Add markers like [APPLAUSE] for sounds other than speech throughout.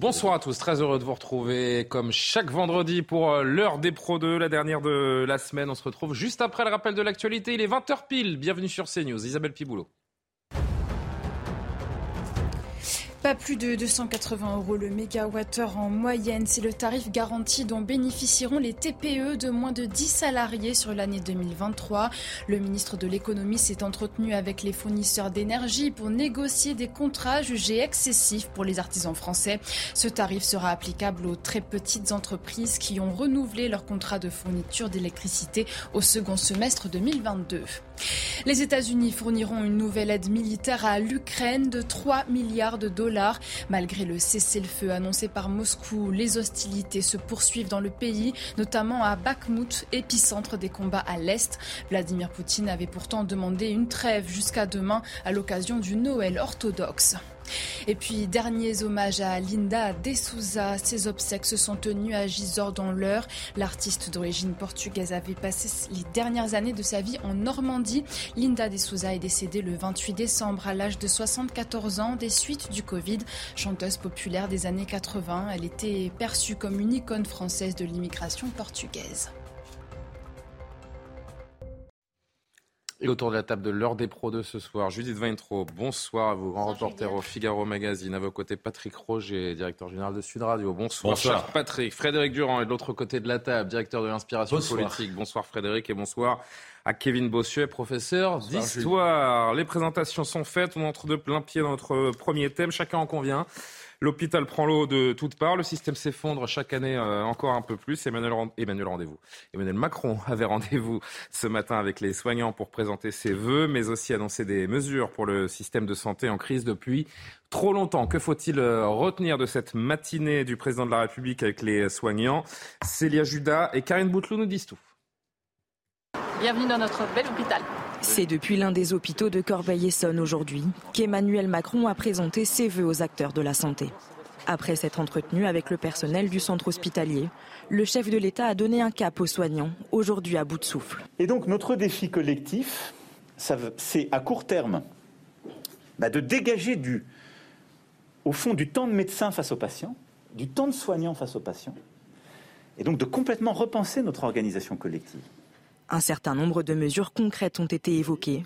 Bonsoir à tous, très heureux de vous retrouver comme chaque vendredi pour euh, l'heure des Pro 2, la dernière de la semaine. On se retrouve juste après le rappel de l'actualité. Il est 20h pile. Bienvenue sur CNews. Isabelle Piboulot. Pas plus de 280 euros le mégawattheure en moyenne. C'est le tarif garanti dont bénéficieront les TPE de moins de 10 salariés sur l'année 2023. Le ministre de l'économie s'est entretenu avec les fournisseurs d'énergie pour négocier des contrats jugés excessifs pour les artisans français. Ce tarif sera applicable aux très petites entreprises qui ont renouvelé leur contrat de fourniture d'électricité au second semestre 2022. Les États-Unis fourniront une nouvelle aide militaire à l'Ukraine de 3 milliards de dollars Malgré le cessez-le-feu annoncé par Moscou, les hostilités se poursuivent dans le pays, notamment à Bakhmut, épicentre des combats à l'Est. Vladimir Poutine avait pourtant demandé une trêve jusqu'à demain à l'occasion du Noël orthodoxe. Et puis, derniers hommages à Linda De Souza. Ses obsèques se sont tenues à Gisors dans l'heure. L'artiste d'origine portugaise avait passé les dernières années de sa vie en Normandie. Linda De Souza est décédée le 28 décembre à l'âge de 74 ans des suites du Covid. Chanteuse populaire des années 80, elle était perçue comme une icône française de l'immigration portugaise. Et autour de la table de l'heure des pros de ce soir, Judith Weintraub, bonsoir à vous, grand reporter au Figaro Magazine. À vos côtés, Patrick Roger, directeur général de Sud Radio. Bonsoir, bonsoir. Patrick. Frédéric Durand est de l'autre côté de la table, directeur de l'inspiration politique. Bonsoir Frédéric et bonsoir à Kevin Bossuet, professeur d'histoire. Les présentations sont faites, on entre de plein pied dans notre premier thème, chacun en convient. L'hôpital prend l'eau de toutes parts. Le système s'effondre chaque année euh, encore un peu plus. Emmanuel, Emmanuel rendez-vous. Emmanuel Macron [LAUGHS] avait rendez-vous ce matin avec les soignants pour présenter ses vœux, mais aussi annoncer des mesures pour le système de santé en crise depuis trop longtemps. Que faut-il euh, retenir de cette matinée du président de la République avec les soignants? Célia Judas et Karine Bouteloup nous disent tout. Bienvenue dans notre bel hôpital. C'est depuis l'un des hôpitaux de Corbeil-Essonne aujourd'hui qu'Emmanuel Macron a présenté ses vœux aux acteurs de la santé. Après s'être entretenu avec le personnel du centre hospitalier, le chef de l'État a donné un cap aux soignants, aujourd'hui à bout de souffle. Et donc notre défi collectif, c'est à court terme bah, de dégager du, au fond du temps de médecin face aux patients, du temps de soignants face aux patients, et donc de complètement repenser notre organisation collective. Un certain nombre de mesures concrètes ont été évoquées.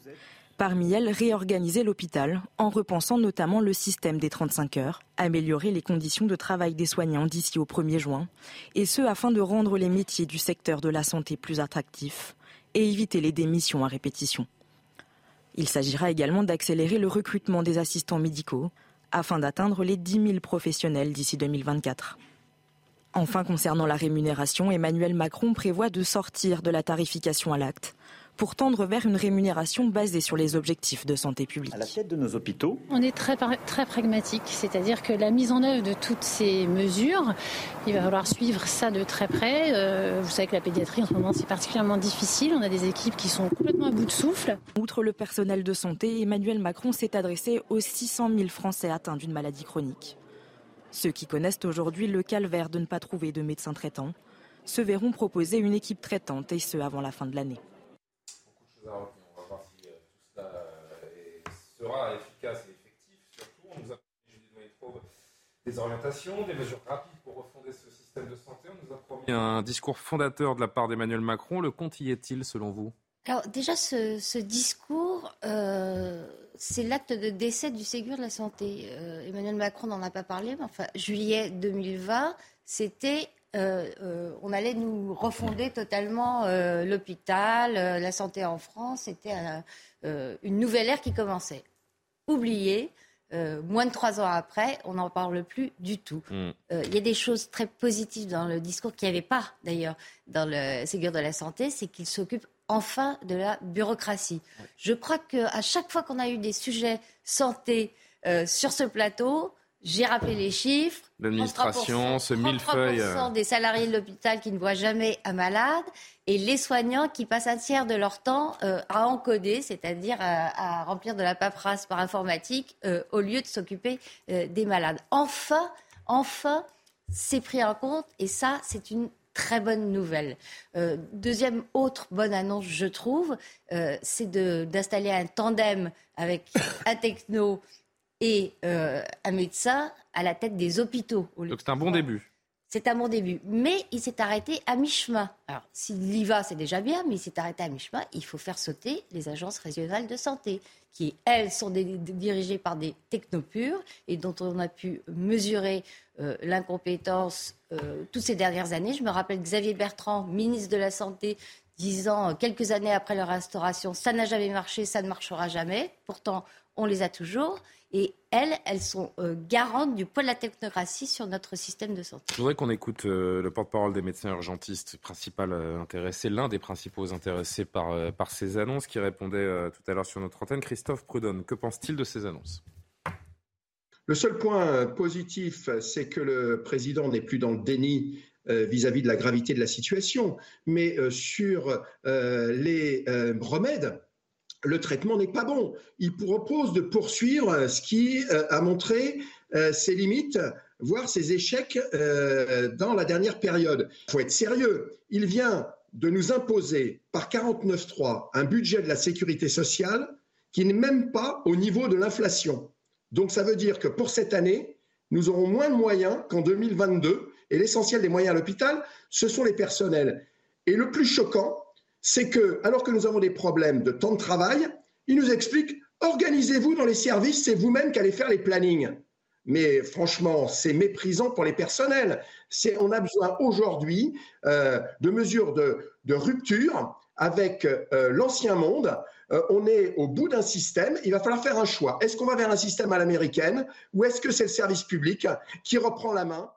Parmi elles, réorganiser l'hôpital en repensant notamment le système des 35 heures, améliorer les conditions de travail des soignants d'ici au 1er juin, et ce afin de rendre les métiers du secteur de la santé plus attractifs et éviter les démissions à répétition. Il s'agira également d'accélérer le recrutement des assistants médicaux afin d'atteindre les 10 000 professionnels d'ici 2024. Enfin, concernant la rémunération, Emmanuel Macron prévoit de sortir de la tarification à l'acte pour tendre vers une rémunération basée sur les objectifs de santé publique. À la tête de nos hôpitaux On est très, très pragmatique, c'est-à-dire que la mise en œuvre de toutes ces mesures, il va falloir suivre ça de très près. Euh, vous savez que la pédiatrie en ce moment c'est particulièrement difficile, on a des équipes qui sont complètement à bout de souffle. Outre le personnel de santé, Emmanuel Macron s'est adressé aux 600 000 Français atteints d'une maladie chronique. Ceux qui connaissent aujourd'hui le calvaire de ne pas trouver de médecin traitant se verront proposer une équipe traitante, et ce avant la fin de l'année. Beaucoup de choses à retenir. On va voir si euh, tout cela sera efficace et effectif. Surtout, on nous a promis des orientations, des mesures rapides pour refonder ce système de santé. On nous a promis un discours fondateur de la part d'Emmanuel Macron. Le compte y est-il, selon vous? Alors déjà, ce, discours, euh, c'est l'acte de décès du Ségur de la santé. Euh, Emmanuel Macron n'en a pas parlé, mais enfin, juillet 2020, c'était, euh, on allait nous refonder totalement l'hôpital, la santé en France. C'était une nouvelle ère qui commençait. Oublié, moins de trois ans après, on n'en parle plus du tout. Mm. Il y a des choses très positives dans le discours qu'il n'y avait pas d'ailleurs dans le Ségur de la santé, c'est qu'il s'occupe enfin de la bureaucratie. Je crois qu'à chaque fois qu'on a eu des sujets santé euh, sur ce plateau, j'ai rappelé les chiffres. L'administration, ce millefeuille. Euh. des salariés de l'hôpital qui ne voient jamais un malade et les soignants qui passent un tiers de leur temps euh, à encoder, c'est-à-dire à, remplir de la paperasse par informatique au lieu de s'occuper des malades. Enfin, enfin, c'est pris en compte et ça, c'est une très bonne nouvelle. Euh, deuxième autre bonne annonce, je trouve, euh, c'est d'installer un tandem avec [COUGHS] un techno et euh, un médecin à la tête des hôpitaux. Donc c'est un bon début. C'est un bon début. Mais il s'est arrêté à mi-chemin. Alors, s'il y va, c'est déjà bien, mais il s'est arrêté à mi-chemin. Il faut faire sauter les agences régionales de santé, qui, elles, sont dirigées par des technopures et dont on a pu mesurer euh, l'incompétence euh, toutes ces dernières années. Je me rappelle Xavier Bertrand, ministre de la Santé, disant quelques années après leur restauration, ça n'a jamais marché, ça ne marchera jamais. Pourtant, on les a toujours. Et elles, elles sont euh, garantes du poids de la technocratie sur notre système de santé. Je voudrais qu'on écoute euh, le porte-parole des médecins urgentistes, principal euh, intéressé, l'un des principaux intéressés par, par ces annonces, qui répondait tout à l'heure sur notre antenne. Christophe Prudhomme, que pense-t-il de ces annonces? Le seul point positif, c'est que le président n'est plus dans le déni vis-à-vis de la gravité de la situation, mais sur les remèdes, le traitement n'est pas bon. Il propose de poursuivre ce qui euh, a montré euh, ses limites, voire ses échecs euh, dans la dernière période. Il faut être sérieux. Il vient de nous imposer par 49.3 un budget de la sécurité sociale qui n'est même pas au niveau de l'inflation. Donc ça veut dire que pour cette année, nous aurons moins de moyens qu'en 2022 et l'essentiel des moyens à l'hôpital, ce sont les personnels. Et le plus choquant, c'est que, alors que nous avons des problèmes de temps de travail, il nous explique organisez-vous dans les services, c'est vous-même qui allez faire les plannings. Mais franchement, c'est méprisant pour les personnels. on a besoin aujourd'hui euh, de mesures de, rupture avec euh, l'ancien monde. Euh, on est au bout d'un système. Il va falloir faire un choix. Est-ce qu'on va vers un système à l'américaine ou est-ce que c'est le service public qui reprend la main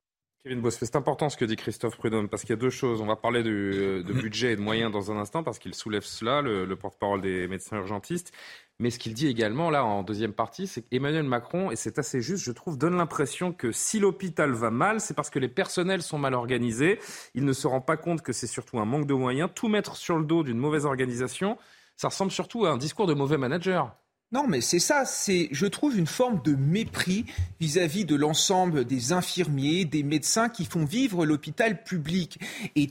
c'est important ce que dit Christophe Prudhomme, parce qu'il y a deux choses. On va parler de, budget et de moyens dans un instant, parce qu'il soulève cela, le, porte-parole des médecins urgentistes. Mais ce qu'il dit également, là, en deuxième partie, c'est qu'Emmanuel Macron, et c'est assez juste, je trouve, donne l'impression que si l'hôpital va mal, c'est parce que les personnels sont mal organisés. Il ne se rend pas compte que c'est surtout un manque de moyens. Tout mettre sur le dos d'une mauvaise organisation, ça ressemble surtout à un discours de mauvais manager. Non, mais c'est ça, c'est, je trouve, une forme de mépris vis-à-vis de l'ensemble des infirmiers, des médecins qui font vivre l'hôpital public. Et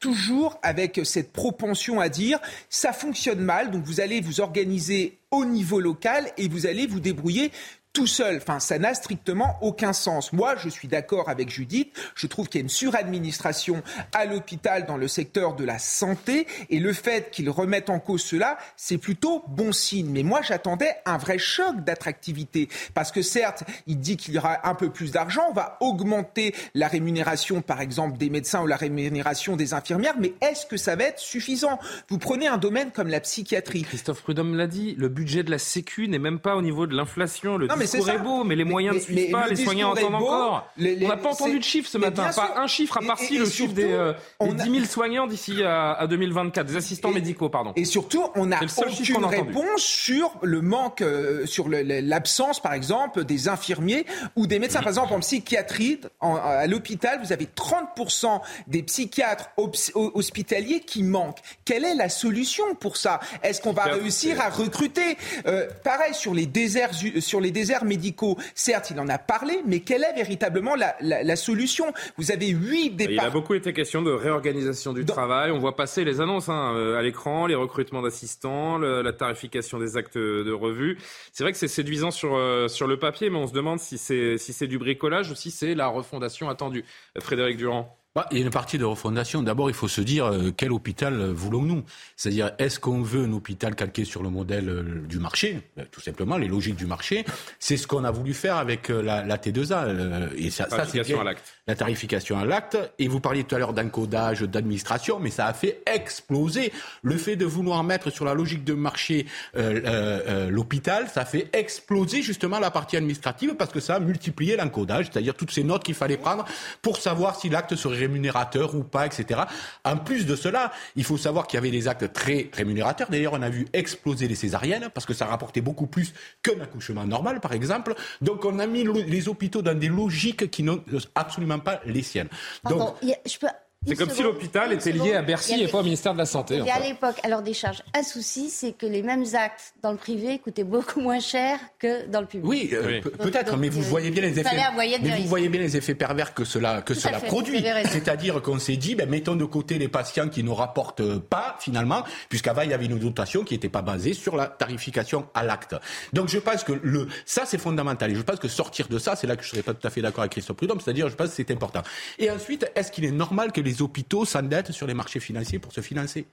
toujours avec cette propension à dire ça fonctionne mal, donc vous allez vous organiser au niveau local et vous allez vous débrouiller tout seul. Enfin, ça n'a strictement aucun sens. Moi, je suis d'accord avec Judith. Je trouve qu'il y a une suradministration à l'hôpital dans le secteur de la santé. Et le fait qu'ils remettent en cause cela, c'est plutôt bon signe. Mais moi, j'attendais un vrai choc d'attractivité. Parce que certes, il dit qu'il y aura un peu plus d'argent. On va augmenter la rémunération, par exemple, des médecins ou la rémunération des infirmières. Mais est-ce que ça va être suffisant? Vous prenez un domaine comme la psychiatrie. Christophe Prudhomme l'a dit. Le budget de la Sécu n'est même pas au niveau de l'inflation. Le mais c'est beau, mais les moyens ne suivent pas, les soignants entendent encore. on n'a pas entendu de chiffre ce matin, pas un chiffre, à part si le chiffre des, euh, 10 000 soignants d'ici à, 2024, des assistants médicaux, pardon. Et surtout, on n'a aucune réponse sur le manque, euh, sur l'absence, par exemple, des infirmiers ou des médecins. Par exemple, en psychiatrie, à l'hôpital, vous avez 30% des psychiatres hospitaliers qui manquent. Quelle est la solution pour ça? Est-ce qu'on va réussir à recruter euh, Pareil sur les déserts, sur les déserts médicaux, certes, il en a parlé, mais quelle est véritablement la, solution? Vous avez huit départs. Il a beaucoup été question de réorganisation du travail. On voit passer les annonces hein, euh, à l'écran, les recrutements d'assistants, la tarification des actes de revue. C'est vrai que c'est séduisant sur, euh, sur le papier, mais on se demande si c'est si du bricolage ou si c'est la refondation attendue. Frédéric Durand. Bah, il y a une partie de refondation. D'abord, il faut se dire euh, quel hôpital euh, voulons-nous? C'est-à-dire, est-ce qu'on veut un hôpital calqué sur le modèle euh, du marché? Tout simplement, les logiques du marché. C'est ce qu'on a voulu faire avec la, la T2A. et ça, ça c'est à l'acte. La tarification à l'acte. Et vous parliez tout à l'heure d'encodage, d'administration, mais ça a fait exploser le fait de vouloir mettre sur la logique de marché l'hôpital. Ça a fait exploser justement la partie administrative parce que ça a multiplié l'encodage, c'est-à-dire toutes ces notes qu'il fallait prendre pour savoir si l'acte serait rémunérateur ou pas, etc. En plus de cela, il faut savoir qu'il y avait des actes très rémunérateurs. D'ailleurs, on a vu exploser les césariennes parce que ça rapportait beaucoup plus qu'un accouchement normal, par exemple. Donc, on a mis les hôpitaux dans des logiques qui n'ont absolument pas les siennes. Donc, je peux c'est comme si l'hôpital était lié à Bercy et pas au ministère de la Santé. Et à l'époque, alors des charges. Un souci, c'est que les mêmes actes dans le privé coûtaient beaucoup moins cher que dans le public. Oui, euh, peut-être, mais vous voyez bien les effets. Mais vous voyez bien les effets pervers que cela que cela produit. C'est-à-dire qu'on s'est dit, ben, mettons de côté les patients qui ne rapportent pas finalement, puisqu'avant il y avait une dotation qui n'était pas basée sur la tarification à l'acte. Donc je pense que le ça c'est fondamental. Et je pense que sortir de ça, c'est là que je serais pas tout à fait d'accord avec Christophe Prudhomme. C'est-à-dire, je pense que c'est important. Et ensuite, est-ce qu'il est normal que les les hôpitaux s'endettent sur les marchés financiers pour se financer.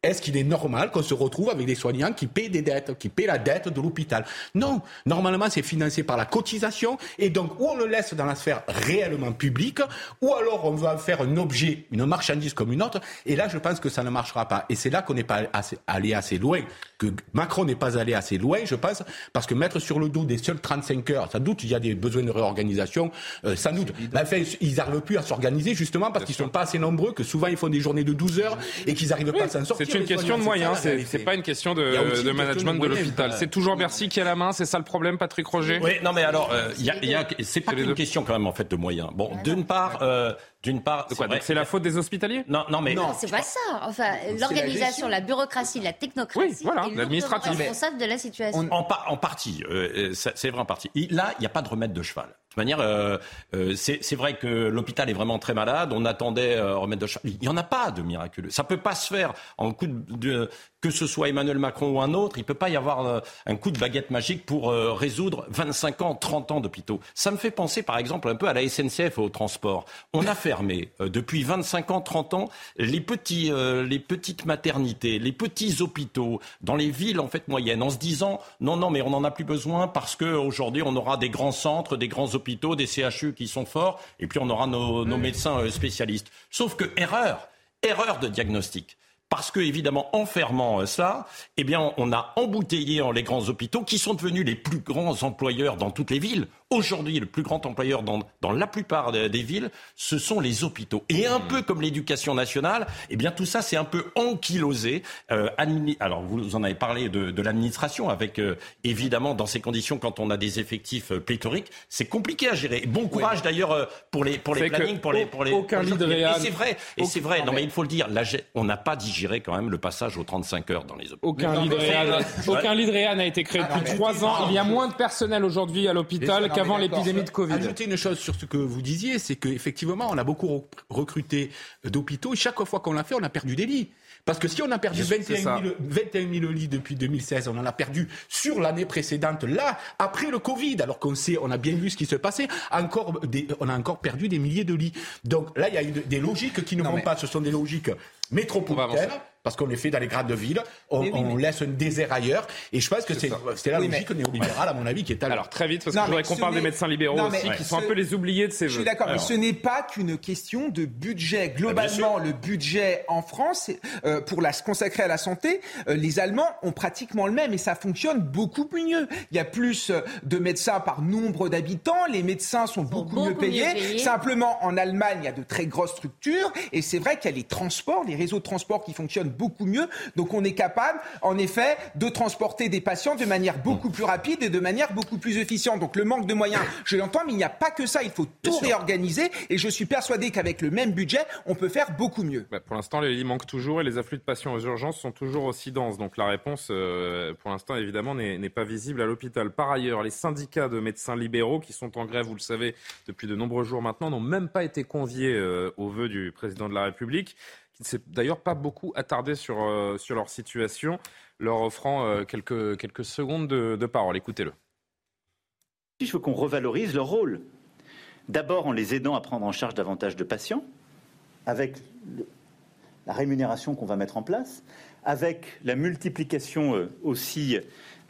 Est-ce qu'il est normal qu'on se retrouve avec des soignants qui paient des dettes, qui paient la dette de l'hôpital? Non. Normalement, c'est financé par la cotisation. Et donc, ou on le laisse dans la sphère réellement publique, ou alors on va faire un objet, une marchandise comme une autre. Et là, je pense que ça ne marchera pas. Et c'est là qu'on n'est pas allé assez loin, que Macron n'est pas allé assez loin, je pense, parce que mettre sur le dos des seuls 35 heures, sans doute il y a des besoins de réorganisation, euh, sans doute. Mais enfin, ils n'arrivent plus à s'organiser justement parce qu'ils ne sont pas assez nombreux, que souvent ils font des journées de 12 heures et qu'ils n'arrivent pas à s'en sortir. C'est une question de moyens, c'est pas une question de, management de, l'hôpital. C'est toujours Bercy qui a la main, c'est ça le problème, Patrick Roger? Oui, non mais alors, euh, c'est pas une question quand même en fait de moyens. Bon, d'une part, euh, d'une part, c'est la faute des hospitaliers Non, non, mais non, c'est pas ça. Enfin, l'organisation, la, bureaucration, la technocratie, oui, voilà, l'administratif, responsable de la situation. En, en partie, euh, c'est vrai en partie. Là, il n'y a pas de remède de cheval manière, euh, euh, c'est vrai que l'hôpital est vraiment très malade. On attendait euh, remettre de Il n'y en a pas de miraculeux. Ça peut pas se faire en coup de, que ce soit Emmanuel Macron ou un autre. Il peut pas y avoir un coup de baguette magique pour résoudre 25 ans, 30 ans d'hôpitaux. Ça me fait penser, par exemple, un peu à la SNCF au transport. On a fermé depuis 25 ans, 30 ans les petits, les petites maternités, les petits hôpitaux dans les villes en fait moyennes, en se disant non, non, mais on n'en a plus besoin parce qu'aujourd'hui on aura des grands centres, des grands hôpitaux des CHU qui sont forts, et puis on aura nos, médecins euh, spécialistes. Sauf que erreur, erreur de diagnostic parce que évidemment en fermant ça, euh, eh bien on a embouteillé les grands hôpitaux qui sont devenus les plus grands employeurs dans toutes les villes. Aujourd'hui, le plus grand employeur dans, dans la plupart des, villes, ce sont les hôpitaux. Et un peu comme l'éducation nationale, eh bien tout ça c'est un peu ankylosé. Euh, alors vous en avez parlé de, de l'administration, avec euh, évidemment dans ces conditions quand on a des effectifs euh, pléthoriques, c'est compliqué à gérer. Bon courage d'ailleurs euh, pour les pour les plannings, pour les pour les. Aucun pour les... Et c'est vrai, et c'est vrai. Non mais il faut le dire, on n'a pas digéré quand même le passage aux 35 heures dans les hôpitaux. Aucun lidréan, aucun n'a été créé depuis trois ans. Il y a moins de personnel aujourd'hui à l'hôpital avant l'épidémie de Covid. Ajouter une chose sur ce que vous disiez, c'est qu'effectivement, on a beaucoup recruté d'hôpitaux et chaque fois qu'on l'a fait, on a perdu des lits. Parce que si on a perdu 21 000, lits depuis 2016, on en a perdu sur l'année précédente, là, après le Covid, alors qu'on sait, on a bien vu ce qui se passait, encore on a encore perdu des milliers de lits. Donc là, il y a des logiques qui ne vont pas, ce sont des logiques métropolitaines parce qu'on les fait dans les grandes villes, on, laisse un désert ailleurs. Et je pense que c'est la logique néolibérale, à mon avis, qui est à Alors très vite, parce que je voudrais qu'on parle des médecins libéraux aussi, qui sont un peu les oubliés de ces. Je suis d'accord, mais ce n'est pas qu'une question de budget. Globalement, le budget en France, euh, pour la, se consacrer à la santé, euh, les Allemands ont pratiquement le même et ça fonctionne beaucoup mieux. Il y a plus euh, de médecins par nombre d'habitants, les médecins sont beaucoup, mieux, payés. Simplement, en Allemagne, il y a de très grosses structures et c'est vrai qu'il y a les transports, les réseaux de transport qui fonctionnent beaucoup mieux. Donc on est capable, en effet, de transporter des patients de manière beaucoup plus rapide et de manière beaucoup plus efficiente. Donc le manque de moyens, je l'entends, mais il n'y a pas que ça. Il faut tout réorganiser. Et je suis persuadé qu'avec le même budget, on peut faire beaucoup mieux. Bah, pour l'instant, les lits manquent toujours et les afflux de patients aux urgences sont toujours aussi denses. Donc la réponse, euh, pour l'instant, évidemment, n'est pas visible à l'hôpital. Par ailleurs, les syndicats de médecins libéraux qui sont en grève, vous le savez, depuis de nombreux jours maintenant, n'ont même pas été conviés euh, au vœu du président de la République qui ne s'est d'ailleurs pas beaucoup attardé sur, euh, sur leur situation, leur offrant euh, quelques, quelques secondes de, parole. Écoutez-le. Je veux qu'on revalorise leur rôle. D'abord en les aidant à prendre en charge davantage de patients, avec la rémunération qu'on va mettre en place, avec la multiplication euh, aussi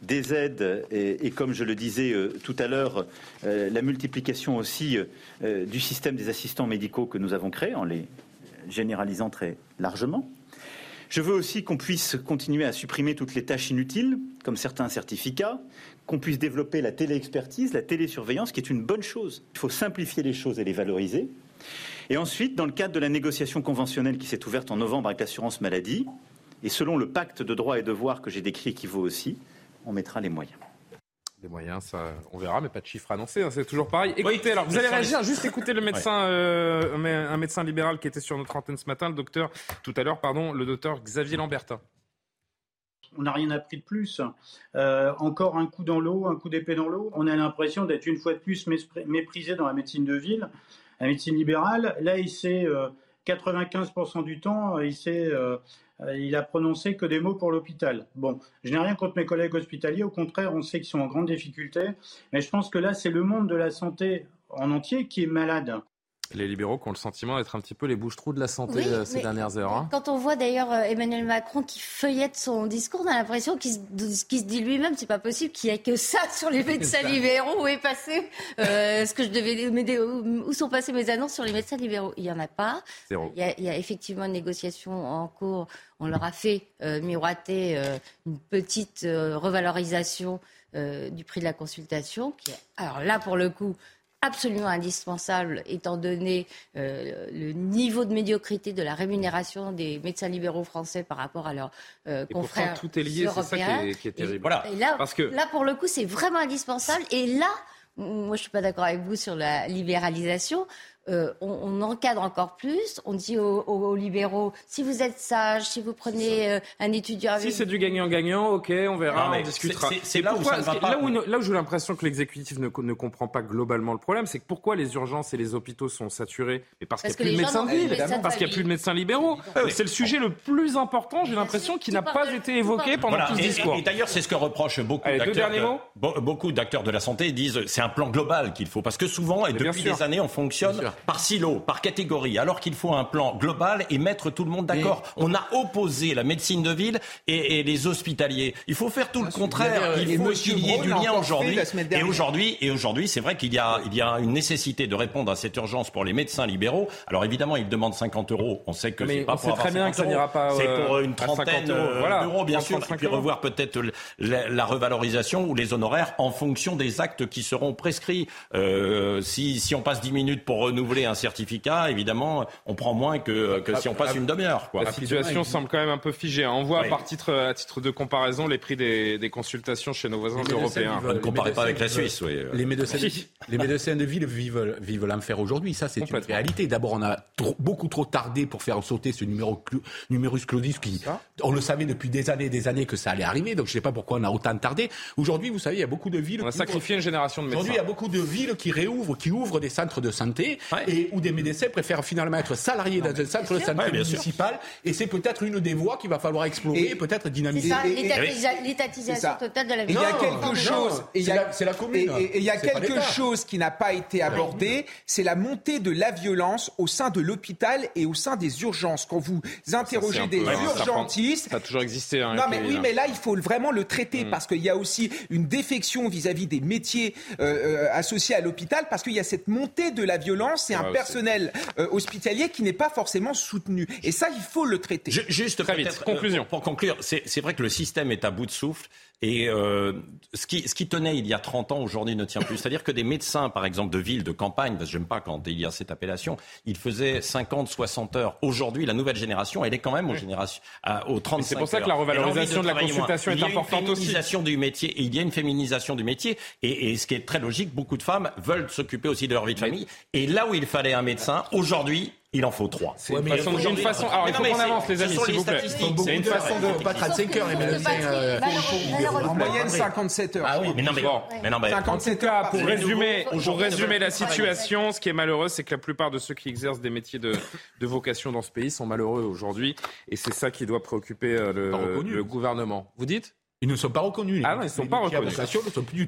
des aides et, comme je le disais tout à l'heure, la multiplication aussi du système des assistants médicaux que nous avons créé en les généralisant très largement. Je veux aussi qu'on puisse continuer à supprimer toutes les tâches inutiles, comme certains certificats, qu'on puisse développer la téléexpertise, la télésurveillance, qui est une bonne chose. Il faut simplifier les choses et les valoriser. Et ensuite, dans le cadre de la négociation conventionnelle qui s'est ouverte en novembre avec l'assurance maladie, et selon le pacte de droits et devoirs que j'ai décrit qui vaut aussi, on mettra les moyens. Les moyens, ça, on verra, mais pas de chiffres annoncés, hein, c'est toujours pareil. Écoutez, alors, vous allez réagir, juste écouter le médecin, euh, un médecin libéral qui était sur notre antenne ce matin, le docteur, tout à l'heure, pardon, le docteur Xavier Lambertin. On n'a rien appris de plus. Euh, encore un coup dans l'eau, un coup d'épée dans l'eau. On a l'impression d'être une fois de plus méprisé dans la médecine de ville, la médecine libérale. Là, il sait, 95% euh, du temps, il sait euh, il a prononcé que des mots pour l'hôpital. Bon, je n'ai rien contre mes collègues hospitaliers, au contraire, on sait qu'ils sont en grande difficulté, mais je pense que là, c'est le monde de la santé en entier qui est malade les libéraux qui ont le sentiment d'être un petit peu les bouches-trous de la santé euh, ces dernières heures. Hein. Quand on voit d'ailleurs euh, Emmanuel Macron qui feuillette son discours, on a l'impression qu'il se, dit lui-même, c'est pas possible qu'il n'y ait que ça [LAUGHS] sur les médecins libéraux. Où est passé euh, ce que je devais Où sont passées mes annonces sur les médecins libéraux? Il y en a pas. Il y, a, il y, a, effectivement une négociation en cours. On leur a fait miroiter une petite revalorisation du prix de la consultation. Qui alors là, pour le coup, absolument indispensable étant donné euh, le niveau de médiocrité de la rémunération des médecins libéraux français par rapport à leurs euh, confrères tout est lié, c'est ça qui est, terrible. voilà. là, Parce que... là, pour le coup, c'est vraiment indispensable. Et là, moi, je suis pas d'accord avec vous sur la libéralisation. Euh, on, encadre encore plus. On dit aux, libéraux si vous êtes sage, si vous prenez euh, un étudiant Si c'est du gagnant-gagnant, ok, on verra, on discutera. C'est là, où ça va pas. Là où, là où j'ai l'impression que l'exécutif ne, ne, comprend pas globalement le problème, c'est que pourquoi les urgences et les hôpitaux sont saturés? Mais parce, qu'il n'y a plus de médecins de ville, parce qu'il n'y a plus de médecins libéraux. C'est le sujet le plus important, j'ai l'impression, qui n'a pas été évoqué pendant tout ce discours. Et, d'ailleurs, c'est ce que reprochent beaucoup d'acteurs. Beaucoup d'acteurs de la santé disent c'est un plan global qu'il faut, parce que souvent, et depuis des années, on fonctionne par silo, par catégorie, alors qu'il faut un plan global et mettre tout le monde d'accord. On a opposé la médecine de ville et, les hospitaliers. Il faut faire tout le contraire. Il faut qu'il y ait du lien aujourd'hui. Et aujourd'hui, et aujourd'hui, c'est vrai qu'il y a, il y a une nécessité de répondre à cette urgence pour les médecins libéraux. Alors évidemment, ils demandent 50 euros. On sait que c'est pas pour très bien que ça n'ira pas. C'est pour euh, une trentaine d'euros, bien sûr. Et puis revoir peut-être la, revalorisation ou les honoraires en fonction des actes qui seront prescrits. Euh, si, si on passe 10 minutes pour renouveler un certificat, évidemment, on prend moins que, que si on passe une demi-heure. La situation semble quand même un peu figée. On voit par titre, à titre de comparaison les prix des, des consultations chez nos voisins européens. ne comparez pas avec la Suisse. Oui. Les, médecins, [LAUGHS] les médecins de ville vivent, vivent l'enfer aujourd'hui. Ça, c'est une réalité. D'abord, on a beaucoup trop tardé pour faire sauter ce numéro, numerus clausus qui, on le savait depuis des années et des années que ça allait arriver. Donc, je ne sais pas pourquoi on a autant tardé. Aujourd'hui, vous savez, il y a beaucoup de villes. On a sacrifié une génération de médecins. Aujourd'hui, il y a beaucoup de villes qui réouvrent, qui ouvrent des centres de santé et où des médecins préfèrent finalement être salariés dans un centre de santé municipal. Et c'est peut-être une des voies qu'il va falloir explorer, peut-être dynamiser. L'étatisation totale de la vie. Il y a quelque chose. C'est la commune. Et il y a quelque chose qui n'a pas été abordé, c'est la montée de la violence au sein de l'hôpital et au sein des urgences. Quand vous interrogez des urgentistes, ça a toujours existé. Hein, non, mais oui, mais là, il faut vraiment le traiter mm. parce qu'il y a aussi une défection vis-à-vis des métiers euh, euh, associés à l'hôpital parce qu'il y a cette montée de la violence et un personnel euh, hospitalier qui n'est pas forcément soutenu. Et ça, il faut le traiter. juste Très vite, conclusion. pour conclure, c'est vrai que le système est à bout de souffle. Et euh, ce, qui, ce qui tenait il y a 30 ans, aujourd'hui ne tient plus. C'est-à-dire que des médecins, par exemple, de ville, de campagne, parce que j'aime pas quand il y a cette appellation, ils faisaient 50, 60 heures. Aujourd'hui, la nouvelle génération, elle est quand même aux, générations, aux 35 C'est pour ça que la revalorisation de, la consultation est importante aussi. Il y a une féminisation du métier, et il y a une féminisation du métier. Et, et ce qui est très logique, beaucoup de femmes veulent s'occuper aussi de leur vie de famille. Et là où il fallait un médsin, aujourd'hui, il en faut trois. C'est une, façon, une façon. Alors, il faut qu'on avance, les amis, s'il vous plaît. C'est une façon de pas 35 heures, les médecins. Euh, en moyenne, 57 heures. Ah oui, mais non, mais, bon, mais, non, mais 57 heures. Pour résumer, pour résumer la situation, ce qui est malheureux, c'est que la plupart de ceux qui exercent des métiers de, de vocation dans ce pays sont malheureux aujourd'hui. Et c'est ça qui doit préoccuper euh, le, le gouvernement. Vous dites? Ils ne sont pas reconnus. Ah non, ils ne sont pas reconnus.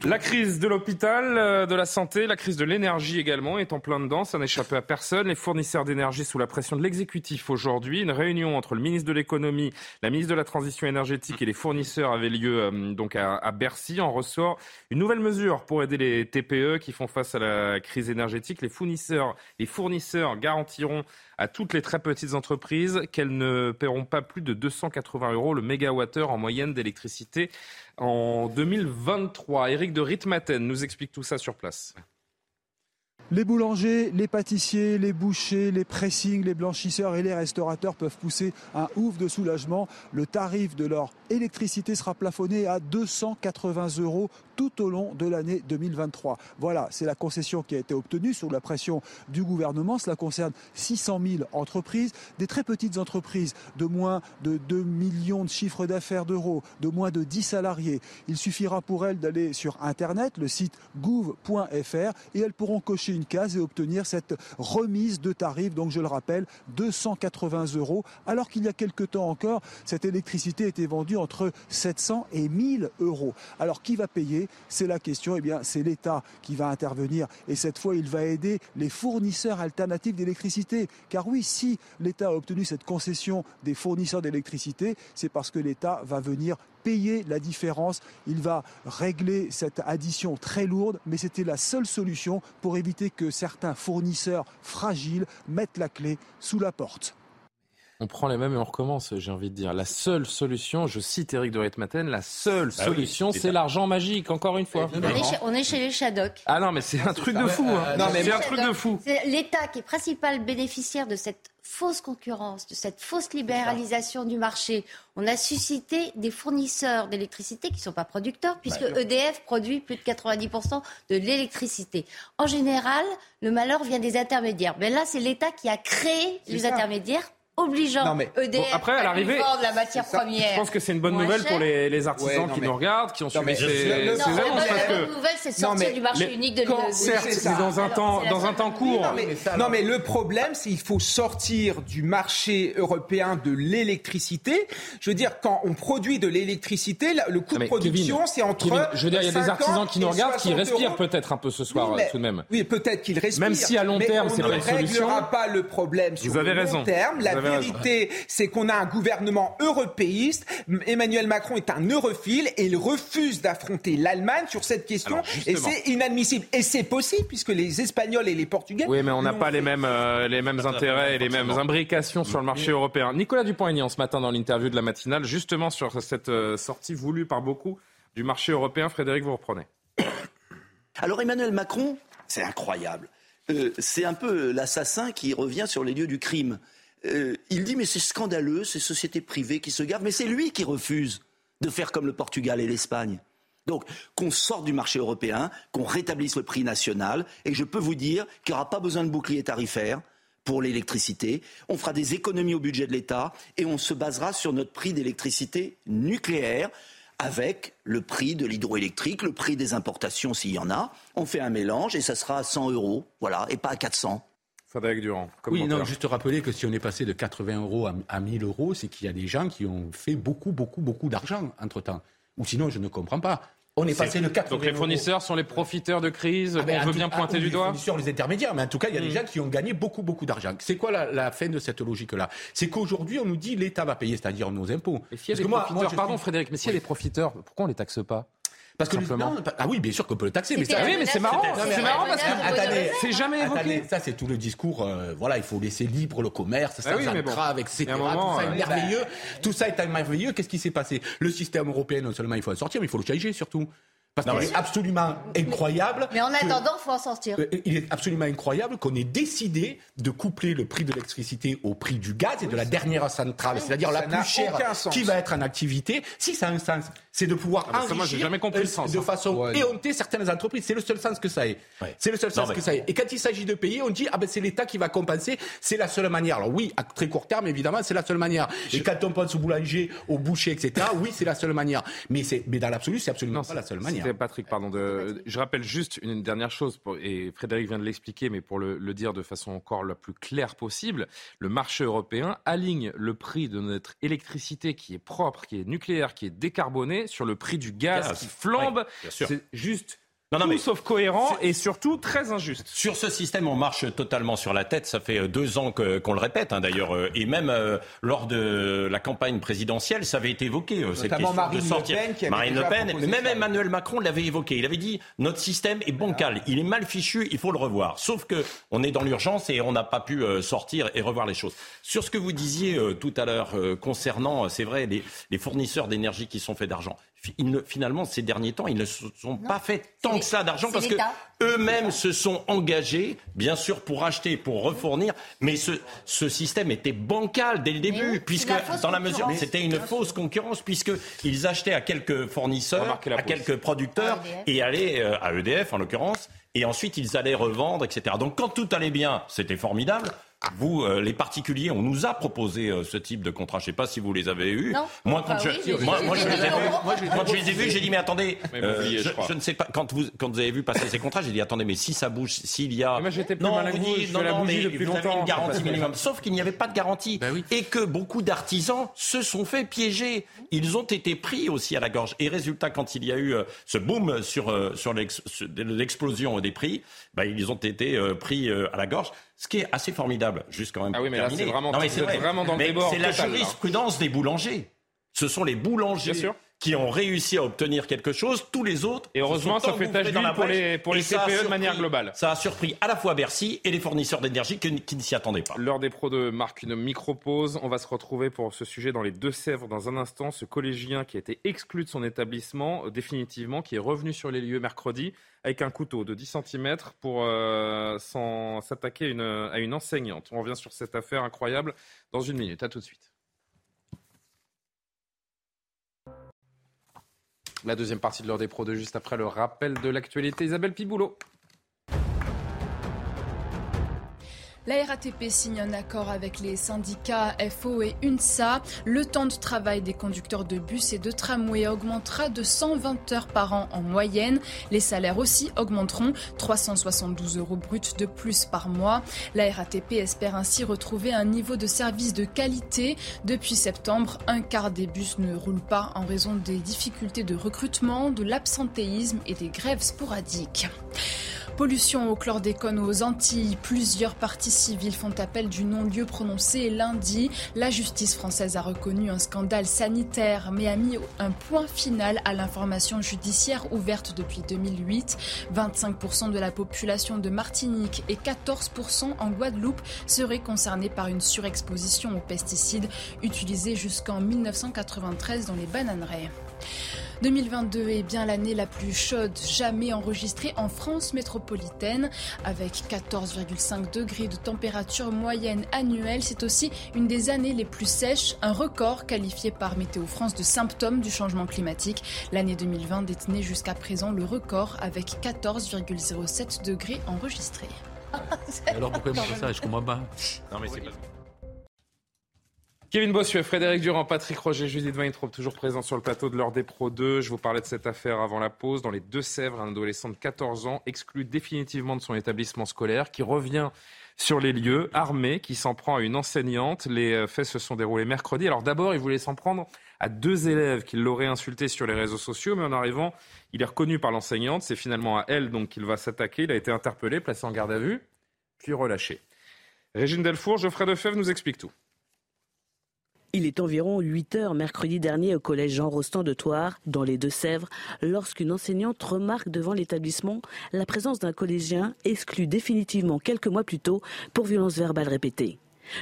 La crise de l'hôpital, euh, de la santé, la crise de l'énergie également est en plein dedans. Ça n'échappe à personne. Les fournisseurs d'énergie sous la pression de l'exécutif aujourd'hui. Une réunion entre le ministre de l'économie, la ministre de la transition énergétique et les fournisseurs avait lieu euh, donc à, à, Bercy. En ressort une nouvelle mesure pour aider les TPE qui font face à la crise énergétique. Les fournisseurs, les fournisseurs garantiront à toutes les très petites entreprises qu'elles ne paieront pas plus de 280 euros le mégawattheure en moyenne d'électricité en 2023. Éric de Ritmaten nous explique tout ça sur place. Les boulangers, les pâtissiers, les bouchers, les pressings, les blanchisseurs et les restaurateurs peuvent pousser un ouf de soulagement. Le tarif de leur électricité sera plafonné à 280 euros tout au long de l'année 2023. Voilà, c'est la concession qui a été obtenue sous la pression du gouvernement. Cela concerne 600 000 entreprises, des très petites entreprises de moins de 2 millions de chiffres d'affaires d'euros, de moins de 10 salariés. Il suffira pour elles d'aller sur Internet, le site gouv.fr, et elles pourront cocher une case et obtenir cette remise de tarifs. Donc je le rappelle, 280 euros, alors qu'il y a quelque temps encore, cette électricité était vendue entre 700 et 1000 euros. Alors qui va payer? C'est la question. Eh bien, c'est l'État qui va intervenir et cette fois, il va aider les fournisseurs alternatifs d'électricité. Car oui, si l'État a obtenu cette concession des fournisseurs d'électricité, c'est parce que l'État va venir payer la différence. Il va régler cette addition très lourde, mais c'était la seule solution pour éviter que certains fournisseurs fragiles mettent la clé sous la porte. On prend les mêmes et on recommence, j'ai envie de dire. La seule solution, je cite Eric de Ritmaten, la seule bah solution, c'est l'argent magique, encore une fois. On est, chez, les Shadok. Ah non, mais c'est un truc de fou. Hein. Non, mais c'est un truc de fou. C'est l'État qui est principal bénéficiaire de cette fausse concurrence, de cette fausse libéralisation du marché. On a suscité des fournisseurs d'électricité qui ne sont pas producteurs, puisque EDF produit plus de 90% de l'électricité. En général, le malheur vient des intermédiaires. Mais là, c'est l'État qui a créé les intermédiaires obligeant EDF après, à, vendre la matière première. Je pense que c'est une bonne nouvelle pour les, artisans qui nous regardent, qui ont suivi ces, annonces. La bonne nouvelle, c'est sortir du marché unique de l'énergie. Certes, dans un temps, dans un temps court. Non, mais, le problème, c'est qu'il faut sortir du marché européen de l'électricité. Je veux dire, quand on produit de l'électricité, le coût de production, c'est entre. je veux dire, il y a des artisans qui nous regardent, qui respirent peut-être un peu ce soir, tout de même. Oui, peut-être qu'ils respirent. Même si à long terme, c'est pas une solution. On ne réglera pas le problème sur le long terme. La vérité, c'est qu'on a un gouvernement européiste. Emmanuel Macron est un europhile et il refuse d'affronter l'Allemagne sur cette question. et c'est inadmissible. Et c'est possible puisque les Espagnols et les Portugais. Oui, mais on n'a pas les mêmes, euh, les mêmes intérêts et les mêmes imbrications sur le marché européen. Nicolas Dupont-Aignan, ce matin dans l'interview de la matinale, justement sur cette euh, sortie voulue par beaucoup du marché européen. Frédéric, vous reprenez. Alors Emmanuel Macron, c'est incroyable. Euh, c'est un peu l'assassin qui revient sur les lieux du crime. Euh, il dit mais c'est scandaleux, ces sociétés privées qui se gavent, mais c'est lui qui refuse de faire comme le Portugal et l'Espagne. Donc qu'on sorte du marché européen, qu'on rétablisse le prix national, et je peux vous dire qu'il n'y aura pas besoin de bouclier tarifaire pour l'électricité, on fera des économies au budget de l'État et on se basera sur notre prix d'électricité nucléaire avec le prix de l'hydroélectrique, le prix des importations s'il y en a. On fait un mélange et ça sera à 100 euros, voilà, et pas à 400. Frédéric Durand. Oui, non, juste rappeler que si on est passé de 80 euros à, à 1000 euros, c'est qu'il y a des gens qui ont fait beaucoup, beaucoup, beaucoup d'argent entre-temps. Ou sinon, je ne comprends pas. On est, passé de 80 Donc les fournisseurs sont les profiteurs de crise ah, On veut bien pointer du doigt Les fournisseurs, les intermédiaires, mais en tout cas, il y a des hmm. gens qui ont gagné beaucoup, beaucoup d'argent. C'est quoi la, fin de cette logique-là? C'est qu'aujourd'hui, on nous dit l'État va payer, c'est-à-dire nos impôts. Et s'il y a des profiteurs, pardon Frédéric, mais s'il y a des profiteurs, pourquoi on ne les taxe pas? Parce que ah oui, bien sûr qu'on peut le taxer, mais ça, oui, mais c'est marrant, c'est marrant parce que c'est jamais évoqué. ça c'est tout le discours. Euh, voilà, il faut laisser libre le commerce, ça, bah oui, grave, etc. tout ça est merveilleux. Tout ça est merveilleux. Qu'est-ce qui s'est passé? Le système européen, non seulement il faut le sortir, mais il faut le changer surtout. Parce qu'il est absolument incroyable. Mais en attendant, il faut en sortir. Euh, il est absolument incroyable qu'on ait décidé de coupler le prix de l'électricité au prix du gaz et de la dernière centrale, c'est-à-dire la plus chère qui va être en activité. Si ça a un sens, c'est de pouvoir ah enrichir moi, jamais compris le sens, de hein. façon éhontée certaines entreprises. C'est le seul sens que ça ait. C'est le seul sens que ça ait. Et quand il s'agit de payer, on dit ah ben c'est l'État qui va compenser. C'est la seule manière. Alors oui, à très court terme, évidemment, c'est la seule manière. Et quand on pense au boulanger, au boucher, etc. Oui, c'est la seule manière. Mais c'est mais dans l'absolu, c'est absolument pas la seule manière. Patrick, pardon. De... Je rappelle juste une dernière chose, et Frédéric vient de l'expliquer, mais pour le, dire de façon encore la plus claire possible, le marché européen aligne le prix de notre électricité qui est propre, qui est nucléaire, qui est décarbonée, sur le prix du gaz, qui flambe. c'est juste non, non, mais sauf cohérent et surtout très injuste. Sur ce système, on marche totalement sur la tête. Ça fait euh, deux ans qu'on le répète, hein, d'ailleurs. Euh, et même euh, lors de la campagne présidentielle, ça avait été évoqué. cette question Marine de sortir. Le Pen, Marine Le Pen, mais même Emmanuel Macron l'avait évoqué. Il avait dit notre système est bancal, il est mal fichu, il faut le revoir. Sauf que on est dans l'urgence et on n'a pas pu sortir et revoir les choses. Sur ce que vous disiez tout à l'heure concernant, c'est vrai, les, les fournisseurs d'énergie qui sont faits d'argent. Finalement, ces derniers temps, ils ne se sont pas fait tant que ça d'argent parce que eux-mêmes se sont engagés, bien sûr, pour acheter, pour refournir, mais ce, ce système était bancal dès le début, puisque dans la mesure, c'était une fausse concurrence, puisqu'ils achetaient à quelques fournisseurs, à quelques producteurs, et allaient euh, à EDF en l'occurrence, et ensuite ils allaient revendre, etc. Donc quand tout allait bien, c'était formidable vous, euh, les particuliers, on nous a proposé euh, ce type de contrat. Je ne sais pas si vous les avez eus. moi, quand, je, moi, je les ai vus, quand je les ai vus, j'ai dit mais attendez, euh, je, ne sais pas. Quand vous, quand vous avez vu passer ces contrats, j'ai dit attendez, mais si ça bouge, s'il y a, mais j'étais plus non, mal vous dites, non, non, mais vous avez une garantie minimum. Sauf qu'il n'y avait pas de garantie bah et que beaucoup d'artisans se sont fait piéger. Ils ont été pris aussi à la gorge. Et résultat, quand il y a eu ce boom sur sur l'explosion des prix, bah, ils ont été pris à la gorge. Ce qui est assez formidable, juste quand même. Ah oui, mais là, c'est vraiment, vraiment dans le C'est la jurisprudence des boulangers. Ce sont les boulangers qui ont réussi à obtenir quelque chose, tous les autres. Et heureusement, ça fait tâche d'huile pour les, pour les CPE de manière globale. Ça a surpris à la fois Bercy et les fournisseurs d'énergie qui, qui, ne s'y attendaient pas. L'heure des pros de marque une micro-pause. On va se retrouver pour ce sujet dans les Deux-Sèvres dans un instant. Ce collégien qui a été exclu de son établissement euh, définitivement, qui est revenu sur les lieux mercredi avec un couteau de 10 cm pour euh, s'attaquer à une enseignante. On revient sur cette affaire incroyable dans une minute. À tout de suite. La deuxième partie de l'heure des pros de juste après le rappel de l'actualité. Isabelle Piboulot. La RATP signe un accord avec les syndicats FO et UNSA. Le temps de travail des conducteurs de bus et de tramway augmentera de 120 heures par an en moyenne. Les salaires aussi augmenteront, 372 euros bruts de plus par mois. La RATP espère ainsi retrouver un niveau de service de qualité. Depuis septembre, un quart des bus ne roulent pas en raison des difficultés de recrutement, de l'absentéisme et des grèves sporadiques. Pollution au chlordécone aux Antilles. Plusieurs parties civiles font appel du non-lieu prononcé lundi. La justice française a reconnu un scandale sanitaire mais a mis un point final à l'information judiciaire ouverte depuis 2008. 25% de la population de Martinique et 14% en Guadeloupe seraient concernés par une surexposition aux pesticides utilisés jusqu'en 1993 dans les bananeraies. 2022 est bien l'année la plus chaude jamais enregistrée en France métropolitaine, avec 14,5 degrés de température moyenne annuelle. C'est aussi une des années les plus sèches, un record qualifié par Météo France de symptôme du changement climatique. L'année 2020 détenait jusqu'à présent le record avec 14,07 degrés enregistrés. Alors pourquoi il ça? Je comprends pas. Non mais c'est pas... Kevin Bossuet, Frédéric Durand, Patrick Roger, Judith Weintraub, toujours présents sur le plateau de l'heure des Pro 2. Je vous parlais de cette affaire avant la pause. Dans les Deux-Sèvres, un adolescent de 14 ans, exclu définitivement de son établissement scolaire, qui revient sur les lieux, armé, qui s'en prend à une enseignante. Les euh, faits se sont déroulés mercredi. Alors d'abord, il voulait s'en prendre à deux élèves qui l'auraient insulté sur les réseaux sociaux, mais en arrivant, il est reconnu par l'enseignante. C'est finalement à elle donc qu'il va s'attaquer. Il a été interpellé, placé en garde à vue, puis relâché. Régine Delfour, Geoffrey Defebvre nous explique tout. Il est environ 8 heures mercredi dernier au collège Jean Rostand de Thouars, dans les Deux-Sèvres, lorsqu'une enseignante remarque devant l'établissement la présence d'un collégien exclu définitivement quelques mois plus tôt pour violence verbale répétée.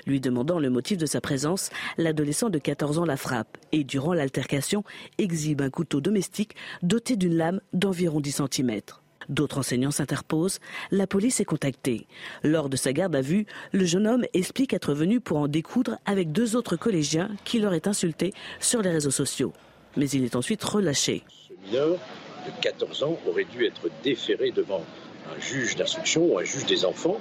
Lui demandant le motif de sa présence, l'adolescent de 14 ans la frappe et, durant l'altercation, exhibe un couteau domestique doté d'une lame d'environ 10 cm. D'autres enseignants s'interposent. La police est contactée. Lors de sa garde à vue, le jeune homme explique être venu pour en découdre avec deux autres collégiens qui l'auraient insulté sur les réseaux sociaux. Mais il est ensuite relâché. Ce mineur de 14 ans aurait dû être déféré devant un juge d'instruction ou un juge des enfants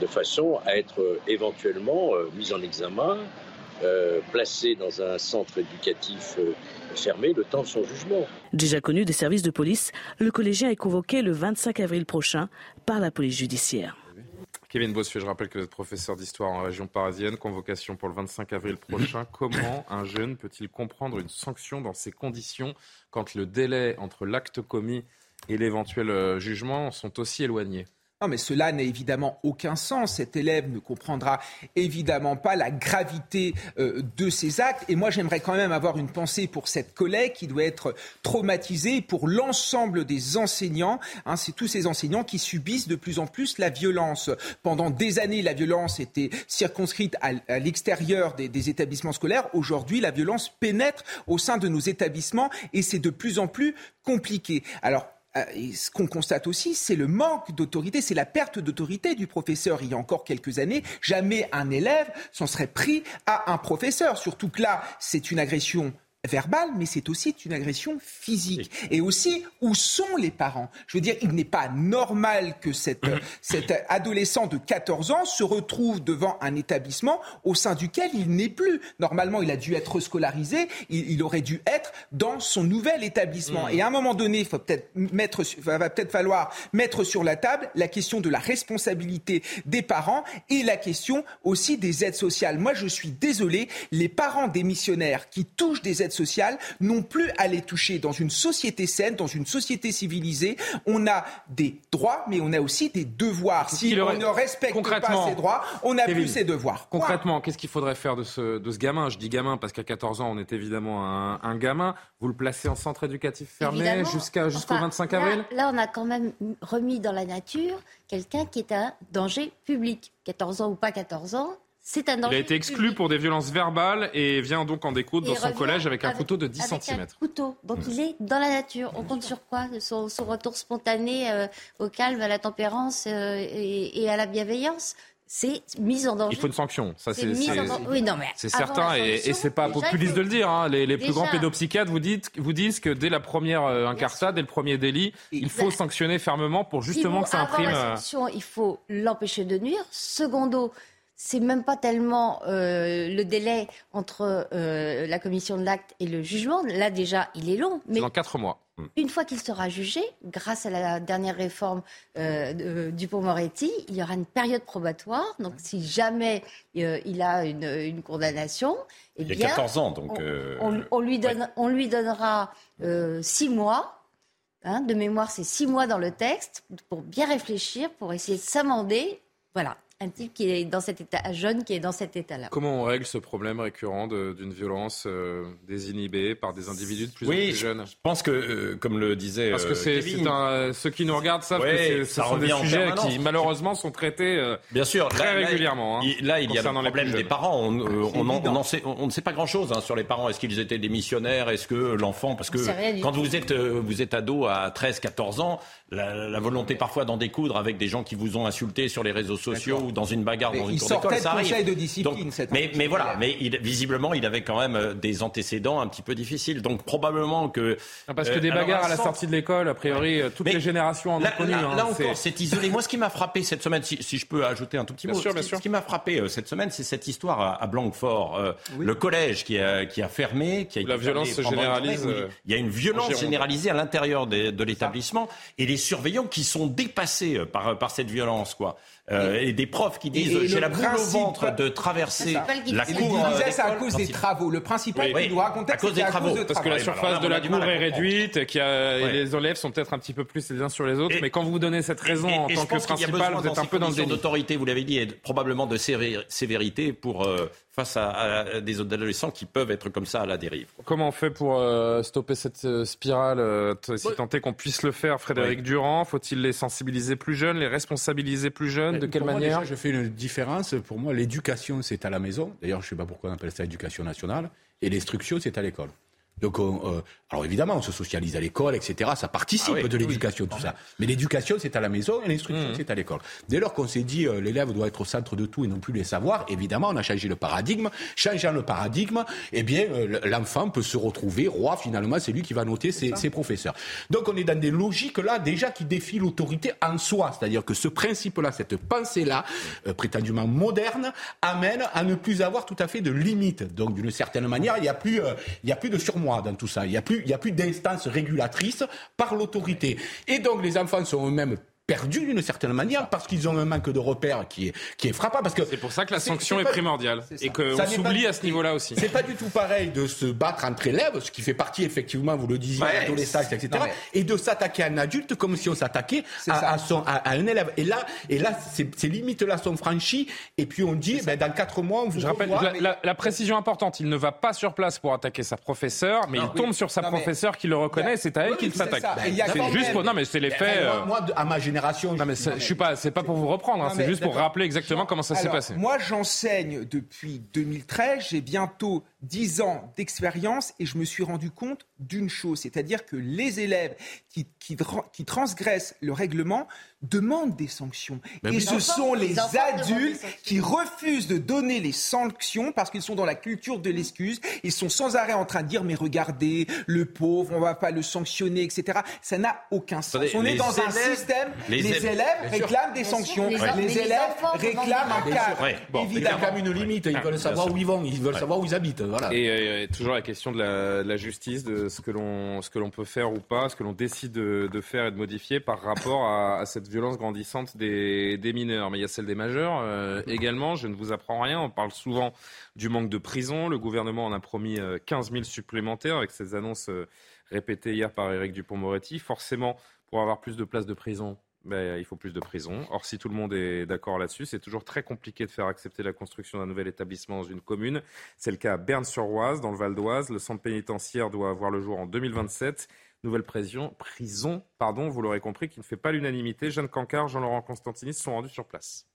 de façon à être éventuellement euh, mis en examen, euh, placé dans un centre éducatif euh, fermé le temps de son jugement. Déjà connu des services de police, le collégien est convoqué le 25 avril prochain par la police judiciaire. Kevin Bossuet, je rappelle que vous êtes professeur d'histoire en région parisienne, convocation pour le 25 avril prochain. [CLEARS THROAT] Comment un jeune peut-il comprendre une sanction dans ces conditions quand le délai entre l'acte commis et l'éventuel euh, jugement sont aussi éloignés? Non, mais cela n'a évidemment aucun sens. Cet élève ne comprendra évidemment pas la gravité euh, de ses actes. Et moi, j'aimerais quand même avoir une pensée pour cette collègue qui doit être traumatisée, pour l'ensemble des enseignants. Hein, c'est tous ces enseignants qui subissent de plus en plus la violence. Pendant des années, la violence était circonscrite à, l'extérieur des, des établissements scolaires. Aujourd'hui, la violence pénètre au sein de nos établissements et c'est de plus en plus compliqué. Alors, ce qu'on constate aussi, c'est le manque d'autorité, c'est la perte d'autorité du professeur. Il y a encore quelques années, jamais un élève s'en serait pris à un professeur. Surtout que là, c'est une agression verbale, mais c'est aussi une agression physique. Et aussi, où sont les parents? Je veux dire, il n'est pas normal que cette, [COUGHS] cet adolescent de 14 ans se retrouve devant un établissement au sein duquel il n'est plus. Normalement, il a dû être scolarisé, il, aurait dû être dans son nouvel établissement. Et à un moment donné, il faut peut-être mettre, va peut-être falloir mettre sur la table la question de la responsabilité des parents et la question aussi des aides sociales. Moi, je suis désolé, les parents des missionnaires qui touchent des aides sociales n'ont plus à les toucher. Dans une société saine, dans une société civilisée, on a des droits, mais on a aussi des devoirs. Si on ne respecte pas ces droits, on n'a plus ses devoirs. Concrètement, qu'est-ce qu'il faudrait faire de ce, de ce gamin? Je dis gamin parce qu'à 14 ans, on est évidemment un, gamin. Vous le placez en centre éducatif fermé jusqu'à jusqu'au 25 avril? là, on a quand même remis dans la nature quelqu'un qui est un danger public. 14 ans ou pas 14 ans, il a été exclu pour des violences verbales et vient donc en découdre dans son collège avec un couteau de 10 cm. Un couteau. Donc il est dans la nature. On compte sur quoi? Son, retour spontané euh, au calme, à la tempérance euh, et, à la bienveillance c'est mise en danger. Il faut une sanction, ça c'est oui, c'est certain et, et c'est pas populiste de le dire. Hein. Les, plus grands pédopsychiatres vous, dites, vous disent que dès la première euh, incartade, dès le premier délit, il faut sanctionner fermement pour justement que ça imprime. il faut l'empêcher de nuire. Secondo, c'est même pas tellement euh, le délai entre euh, la commission de l'acte et le jugement. Là, déjà, il est long. Mais dans quatre mois. Hmm. Une fois qu'il sera jugé, grâce à la dernière réforme euh, du pont moretti il y aura une période probatoire. Donc, si jamais il a une, condamnation, eh il y a 14 ans, donc on, lui, donne, on lui donnera six mois. Hein, de mémoire, c'est six mois dans le texte pour bien réfléchir, pour essayer de s'amender. Voilà un type qui est dans cet état, jeune qui est dans cet état-là. Comment on règle ce problème récurrent d'une violence euh, désinhibée par des individus de plus en plus jeunes? Je pense que, euh, comme le disait. Parce que euh, c'est ceux qui nous regardent savent que ce sont des sujets qui, malheureusement, sont traités Bien sûr, très régulièrement. Hein, là, il y a le problème des parents. On, on, sait, on, ne sait pas grand-chose hein, sur les parents. Est-ce qu'ils étaient des missionnaires Est-ce que l'enfant. Parce que quand vous êtes, vous êtes ado à 13, 14 ans, la, volonté parfois d'en découdre avec des gens qui vous ont insulté sur les réseaux sociaux ou dans une bagarre dans une cour d'école, ça arrive. de discipline. mais, mais voilà, mais il, visiblement, il avait quand même euh, des antécédents un petit peu difficiles. Donc probablement que ah, parce que des euh, bagarres à la sortie de l'école, a priori, euh, toutes les générations en ont connu. Là, hein, encore, c'est isolé. Moi, ce qui m'a frappé cette semaine, si, je peux ajouter un tout petit mot, ce, qui m'a frappé cette semaine, c'est cette histoire à, Blanquefort, le collège qui a, qui a fermé, qui a la violence se généralise. Il y a une violence généralisée à l'intérieur de l'établissement et les surveillants qui sont dépassés par, par cette violence, quoi. Euh, et des profs qui disent j'ai la boule au ventre de traverser la cour. Il disait c'est à cause des travaux. Le principal oui, nous racontait à cause des travaux. Parce que la surface de la cour est réduite, qu'il les élèves sont peut-être un petit peu plus les uns sur les autres. mais quand vous donnez cette raison en tant que principal, vous êtes un peu dans le d'autorité, vous l'avez dit, et probablement de sévérité pour euh, face à, des adolescents qui peuvent être comme ça à la dérive. Comment on fait pour euh, stopper cette euh, spirale euh, Si tant est qu'on puisse le faire, Frédéric Durand, faut-il les sensibiliser plus jeunes, les responsabiliser plus jeunes? De quelle manière Je fais une différence. Pour moi, l'éducation, c'est à la maison. D'ailleurs, je ne sais pas pourquoi on appelle ça éducation nationale. Et l'instruction, c'est à l'école. Donc, euh, alors évidemment, on se socialise à l'école, etc. Ça participe ah de l'éducation, tout ça. Mais l'éducation, c'est à la maison et l'instruction, mmh. c'est à l'école. Dès lors qu'on s'est dit, euh, l'élève doit être au centre de tout et non plus les savoirs, évidemment, on a changé le paradigme. Changeant le paradigme, eh bien, euh, l'enfant peut se retrouver roi, finalement, c'est lui qui va noter ses, ses, professeurs. Donc, on est dans des logiques là, déjà, qui défient l'autorité en soi. C'est-à-dire que ce principe-là, cette pensée-là, prétendument moderne, amène à ne plus avoir tout à fait de limites. Donc, d'une certaine manière, il n'y a plus, il y a plus de dans tout ça. Il n'y a plus, a plus d'instances régulatrices par l'autorité. Et donc les enfants sont eux-mêmes perdus d'une certaine manière parce qu'ils ont un manque de repères qui est, qui est frappant. Parce que c'est pour ça que la sanction est, primordiale et qu'on s'oublie à ce niveau-là aussi. C'est pas du tout pareil de se battre entre élèves, ce qui fait partie effectivement, vous le disiez, ouais, l'adolescence, etc., et de s'attaquer à un adulte comme si on s'attaquait à, à, un élève. Et là, et là, ces limites-là sont franchies. Et puis on dit, ben, dans quatre mois, on vous Je rappelle la, précision importante. Il ne va pas sur place pour attaquer sa professeure, mais il tombe sur sa professeure qui le reconnaît. C'est à elle qu'il s'attaque. C'est juste pour non, mais c'est les faits. Moi, à ma génération, non, mais je suis pas. C'est pas pour vous reprendre. Hein, c'est juste pour rappeler exactement comment ça s'est passé. Moi, j'enseigne depuis 2013. J'ai bientôt 10 ans d'expérience et je me suis rendu compte d'une chose, c'est-à-dire que les élèves qui, qui, qui, transgressent le règlement demandent des sanctions. et ce sont les, adultes qui refusent de donner les sanctions parce qu'ils sont dans la culture de l'excuse. Ils sont sans arrêt en train de dire mais regardez, le pauvre, on va pas le sanctionner, etc. Ça n'a aucun sens. on est dans un système, les, élèves, réclament des sanctions, les, élèves réclament un cadre. Bon, il y a quand même une limite, ils veulent savoir où ils vont, ils veulent savoir où ils habitent. Et, toujours la question de la, justice, de ce que l'on peut faire ou pas, ce que l'on décide de, faire et de modifier par rapport à, cette violence grandissante des, mineurs. Mais il y a celle des majeurs euh, également. Je ne vous apprends rien. On parle souvent du manque de prison. Le gouvernement en a promis 15 euh, 000 supplémentaires avec ces annonces euh, répétées hier par Éric Dupont-Moretti. Forcément, pour avoir plus de places de prison, ben, il faut plus de prisons. Or, si tout le monde est d'accord là-dessus, c'est toujours très compliqué de faire accepter la construction d'un nouvel établissement dans une commune. C'est le cas à Berne-sur-Oise, dans le Val d'Oise. Le centre pénitentiaire doit avoir le jour en 2027. Nouvelle prison, prison pardon, vous l'aurez compris, qui ne fait pas l'unanimité. Jeanne Cancard, Jean-Laurent Constantinis sont rendus sur place.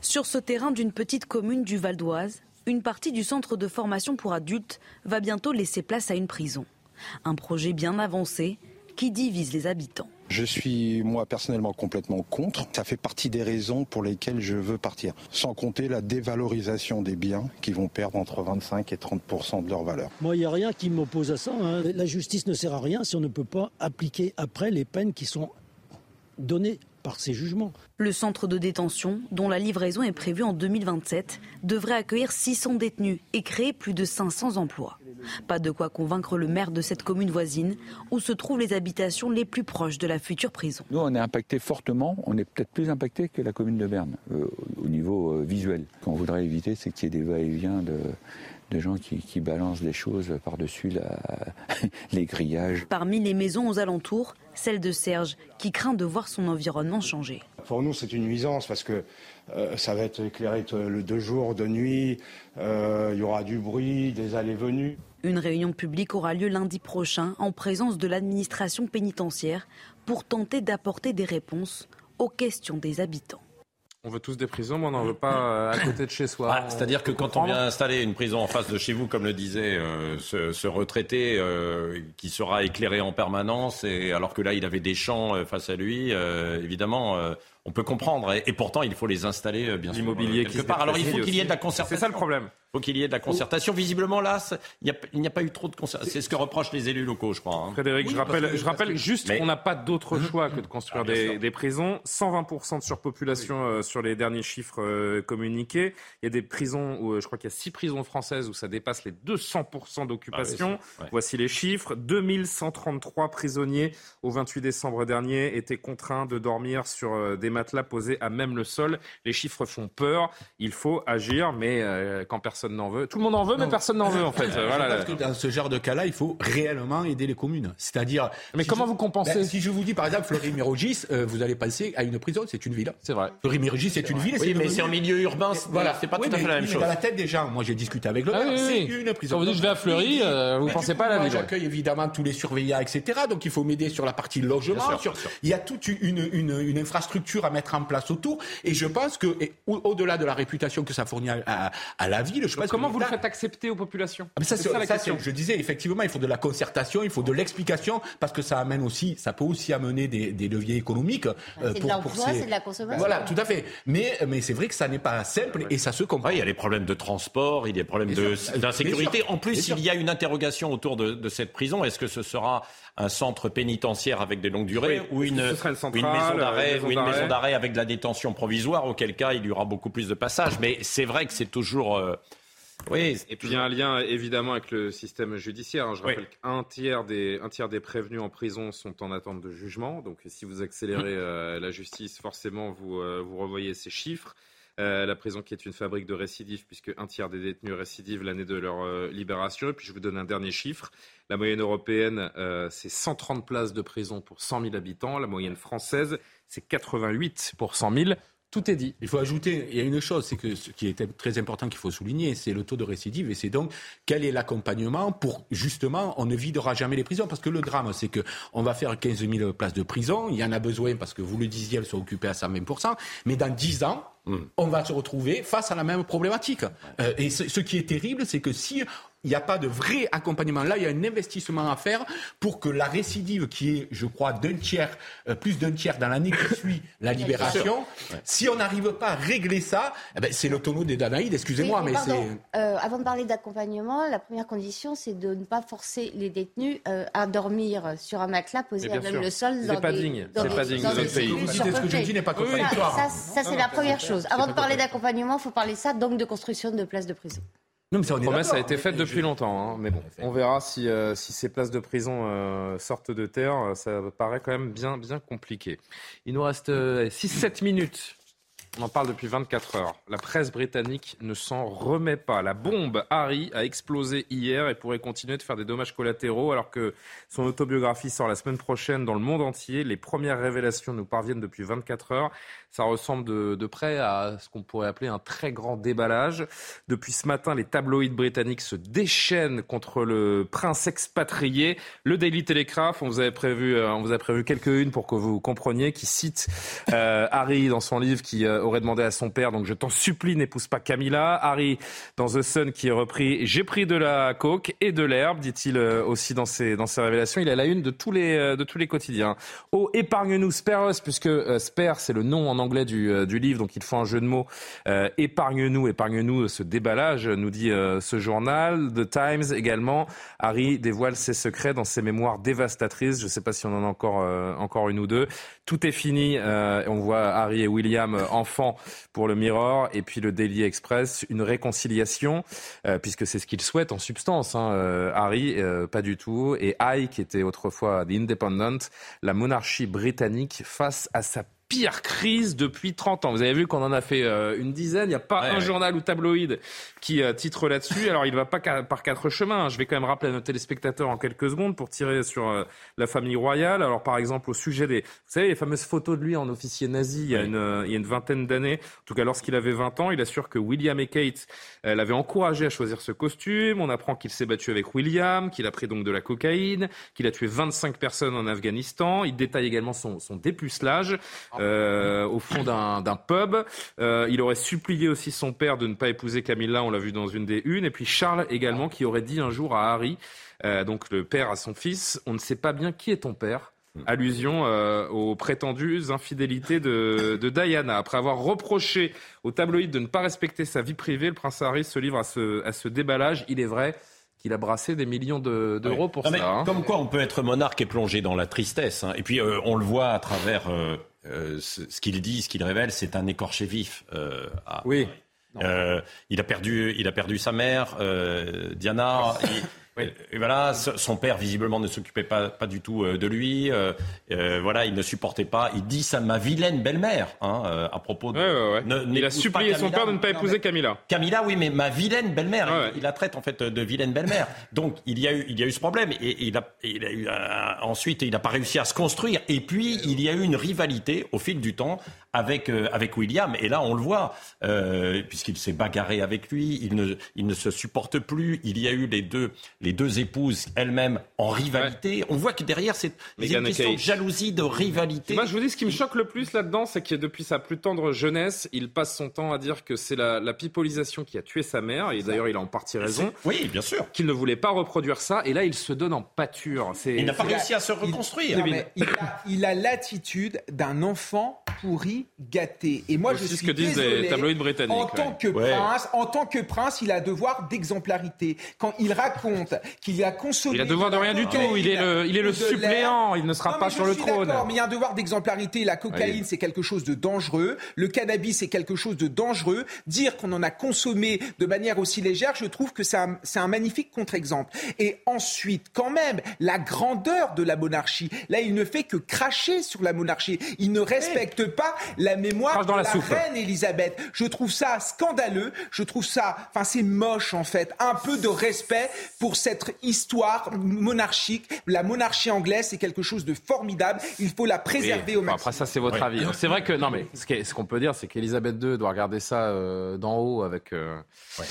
Sur ce terrain d'une petite commune du Val d'Oise, une partie du centre de formation pour adultes va bientôt laisser place à une prison. Un projet bien avancé qui divise les habitants. Je suis moi personnellement complètement contre. Ça fait partie des raisons pour lesquelles je veux partir. Sans compter la dévalorisation des biens qui vont perdre entre 25 et 30% de leur valeur. Moi, il n'y a rien qui m'oppose à ça. Hein. La justice ne sert à rien si on ne peut pas appliquer après les peines qui sont données par ces jugements. Le centre de détention, dont la livraison est prévue en 2027, devrait accueillir 600 détenus et créer plus de 500 emplois. Pas de quoi convaincre le maire de cette commune voisine, où se trouvent les habitations les plus proches de la future prison. Nous, on est impacté fortement, on est peut-être plus impacté que la commune de Berne, euh, au niveau euh, visuel. Ce qu'on voudrait éviter, c'est qu'il y ait des va-et-vient de, gens qui, balancent des choses par-dessus [LAUGHS] les grillages. Parmi les maisons aux alentours, celle de Serge, qui craint de voir son environnement changer. Pour nous, c'est une nuisance parce que euh, ça va être éclairé de jour, de nuit, il y aura du bruit, des allées-venues. Une réunion publique aura lieu lundi prochain en présence de l'administration pénitentiaire pour tenter d'apporter des réponses aux questions des habitants. On veut tous des prisons, mais on n'en veut pas euh, à côté de chez soi. Ah, c'est-à-dire que quand on vient installer une prison en face de chez vous, comme le disait euh, ce, retraité, euh, qui sera éclairé en permanence, et alors que là il avait des champs face à lui, évidemment, on peut comprendre. Et, pourtant, il faut les installer, bien sûr, quelque part. Alors il faut qu'il y ait de la concertation. C'est ça le problème. Il faut qu'il y ait de la concertation. Visiblement, là, il n'y a, pas eu trop de concertation. C'est ce que reprochent les élus locaux, je crois. Hein. Frédéric, je rappelle, je rappelle juste qu'on n'a pas d'autre mhm. choix que de construire ah, des, prisons. 120% de surpopulation euh, sur les derniers chiffres euh, communiqués. Il y a des prisons où, euh, je crois qu'il y a 6 prisons françaises où ça dépasse les 200% d'occupation. Ah Voici les chiffres. 2133 prisonniers au 28 décembre dernier étaient contraints de dormir sur des matelas posés à même le sol. Les chiffres font peur. Il faut agir, mais quand personne personne n'en veut. Tout le monde en veut, mais personne n'en veut en fait. [LAUGHS] Parce que dans ce genre de cas-là, il faut réellement aider les communes. C'est-à-dire. Mais comment vous compensez ben, Si je vous dis par exemple Fleury-Mérogis, euh, vous allez penser à une prison, c'est une ville. C'est vrai. Fleury-Mérogis, c'est une ville. Oui, mais c'est en milieu urbain. Voilà, c'est pas tout à fait la même chose. Dans la tête des gens, moi j'ai discuté avec le ah, c'est une prison. Quand vous dites je vais à Fleury, euh, vous ne pensez pas à la ville. J'accueille évidemment tous les surveillants, etc. Donc il faut m'aider sur la partie logement. Il y a toute une infrastructure à mettre en place autour. Et je pense que, au-delà de la réputation que ça fournit à la ville, je pense comment vous le faites accepter aux populations ah, ça, c'est la question. Je disais effectivement, il faut de la concertation, il faut de l'explication, parce que ça amène aussi, ça peut aussi amener des, des leviers économiques. Euh, c'est de l'emploi, c'est de la consommation. Voilà, tout à fait. Mais, mais c'est vrai que ça n'est pas simple et ça se comprend. il y a les problèmes de transport, il y a des problèmes d'insécurité. En plus, il y a une interrogation autour de, de cette prison. Est-ce que ce sera un centre pénitentiaire avec des longues durées ou une, une maison d'arrêt ou une maison d'arrêt avec de la détention provisoire, auquel cas il y aura beaucoup plus de passages. Mais c'est vrai que c'est toujours euh, Oui. Et puis il y a un lien évidemment avec le système judiciaire. Hein. Je rappelle qu'un tiers des un tiers des prévenus en prison sont en attente de jugement. Donc si vous accélérez euh, la justice, forcément vous euh, vous revoyez ces chiffres. Euh, la prison qui est une fabrique de récidives, puisque un tiers des détenus récidivent l'année de leur libération. Et puis je vous donne un dernier chiffre. La moyenne européenne, c'est 130 places de prison pour 100 000 habitants. La moyenne française, c'est 88 pour 100 000. Tout est dit. Il faut ajouter, il y a une chose, c'est que ce qui est très important qu'il faut souligner, c'est le taux de récidive et c'est donc quel est l'accompagnement pour justement on ne videra jamais les prisons parce que le drame c'est que on va faire 15 000 places de prison, il y en a besoin parce que vous le disiez, elles sont occupées à 120% mais dans 10 ans, hmm. on va se retrouver face à la même problématique. Euh, et ce, qui est terrible, c'est que si il n'y a pas de vrai accompagnement. Là, il y a un investissement à faire pour que la récidive, qui est, je crois, d'un tiers, euh, plus d'un tiers dans l'année qui suit [LAUGHS] la libération, si on n'arrive pas à régler ça, eh ben, c'est le tonneau des Danaïdes, excusez-moi, mais, c'est... Euh, avant de parler d'accompagnement, la première condition, c'est de ne pas forcer les détenus euh, à dormir sur un matelas posé à même le sol. C'est pas digne, c'est pas digne dans notre pays. Ce que je dis n'est pas contradictoire. Ça, ça, c'est la première chose. Avant de parler d'accompagnement, il faut parler ça, donc de construction de places de prison. Non, mais ça, promesse a été faite depuis longtemps, hein, mais bon, on verra si, euh, si ces places de prison euh, sortent de terre. Ça paraît quand même bien, bien compliqué. Il nous reste 6-7 euh, minutes on en parle depuis 24 heures. La presse britannique ne s'en remet pas. La bombe Harry a explosé hier et pourrait continuer de faire des dommages collatéraux alors que son autobiographie sort la semaine prochaine dans le monde entier. Les premières révélations nous parviennent depuis 24 heures. Ça ressemble de, près à ce qu'on pourrait appeler un très grand déballage. Depuis ce matin, les tabloïds britanniques se déchaînent contre le prince expatrié. Le Daily Telegraph, on vous avait prévu, euh, on vous a prévu quelques-unes pour que vous compreniez, qui cite euh, Harry dans son livre qui euh, aurait demandé à son père, donc je t'en supplie, n'épouse pas Camilla. Harry dans The Sun qui est repris, j'ai pris de la coke et de l'herbe, dit-il aussi dans ses, dans ses révélations. Il est à la une de tous les, de tous les quotidiens. Oh, épargne-nous Speros, puisque Sper, c'est le nom en anglais du, du, livre, donc il faut un jeu de mots. épargne-nous, épargne-nous ce déballage, nous dit ce journal. The Times également. Harry dévoile ses secrets dans ses mémoires dévastatrices. Je ne sais pas si on en a encore, encore une ou deux. Tout est fini. on voit Harry et William pour le Mirror et puis le Daily Express, une réconciliation, puisque c'est ce qu'il souhaite en substance. Hein, Harry, pas du tout. Et I, qui était autrefois The Independent, la monarchie britannique face à sa pire crise depuis 30 ans. Vous avez vu qu'on en a fait euh, une dizaine. Il n'y a pas un journal ou tabloïd qui euh, titre là-dessus. Alors il ne va pas par quatre chemins. Je vais quand même rappeler à nos téléspectateurs en quelques secondes pour tirer sur euh, la famille royale. Alors par exemple au sujet des, vous savez, les fameuses photos de lui en officier nazi il y a une, il y a une vingtaine d'années. En tout cas lorsqu'il avait 20 ans, il assure que William et Kate l'avaient encouragé à choisir ce costume. On apprend qu'il s'est battu avec William, qu'il a pris donc de la cocaïne, qu'il a tué 25 personnes en Afghanistan. Il détaille également son, son dépucelage. Euh, au fond d'un pub. Euh, il aurait supplié aussi son père de ne pas épouser Camilla, on l'a vu dans une des unes. Et puis Charles également, qui aurait dit un jour à Harry, euh, donc le père à son fils, on ne sait pas bien qui est ton père. Allusion aux prétendues infidélités de, Diana. Après avoir reproché au tabloïd de ne pas respecter sa vie privée, le prince Harry se livre à ce, à ce déballage. Il est vrai, qu'il a brassé des millions d'euros pour ça. Hein. Comme quoi, on peut être monarque et plonger dans la tristesse. Hein. Et puis, on le voit à travers euh, ce, qu'il dit, ce qu'il révèle, c'est un écorché vif. Euh, oui. Euh, il a perdu, il a perdu sa mère, Diana. [LAUGHS] Et voilà, son père visiblement ne s'occupait pas, pas du tout euh, de lui. Euh, euh, voilà, il ne supportait pas. Il dit ça ma vilaine belle-mère hein, à propos de. il a supplié son père de ne pas épouser Camilla. Camilla, oui, mais ma vilaine belle-mère. il, la traite en fait de vilaine belle-mère. Donc il y a eu, il y a eu ce problème et, il a, il a eu ensuite il n'a pas réussi à se construire. Et puis il y a eu une rivalité au fil du temps avec avec William. Et là on le voit puisqu'il s'est bagarré avec lui. Il ne, il ne se supporte plus. Il y a eu les deux les deux épouses elles-mêmes en rivalité. On voit que derrière, c'est une question de jalousie, de rivalité. Moi, je vous dis, ce qui me choque le plus là-dedans, c'est que depuis sa plus tendre jeunesse, il passe son temps à dire que c'est la, la, pipolisation qui a tué sa mère, et d'ailleurs, il a en partie raison. Oui, bien sûr. Qu'il ne voulait pas reproduire ça, et là, il se donne en pâture. Il n'a pas réussi à se reconstruire. Il, a l'attitude d'un enfant pourri gâté. Et moi, je suis ce que disent désolé, les tabloïds britanniques. En tant que ouais. prince, en tant que prince, il a devoir d'exemplarité. Quand il raconte qu'il a consommé, il a devoir de rien du tout. Il est le, il est le suppléant. Il ne sera non, pas sur le trône. Mais il y a un devoir d'exemplarité. La cocaïne, oui. c'est quelque chose de dangereux. Le cannabis, c'est quelque chose de dangereux. Dire qu'on en a consommé de manière aussi légère, je trouve que c'est un, un magnifique contre-exemple. Et ensuite, quand même, la grandeur de la monarchie. Là, il ne fait que cracher sur la monarchie. Il ne respecte pas la mémoire de la, la reine Elisabeth. Je trouve ça scandaleux. Je trouve ça, enfin, c'est moche en fait. Un peu de respect pour cette histoire monarchique. La monarchie anglaise, c'est quelque chose de formidable. Il faut la préserver oui. au maximum. Après, ça, c'est votre oui. avis. C'est vrai que non, mais ce qu'on peut dire, c'est qu'Elisabeth II doit regarder ça euh, d'en haut avec. Euh, ouais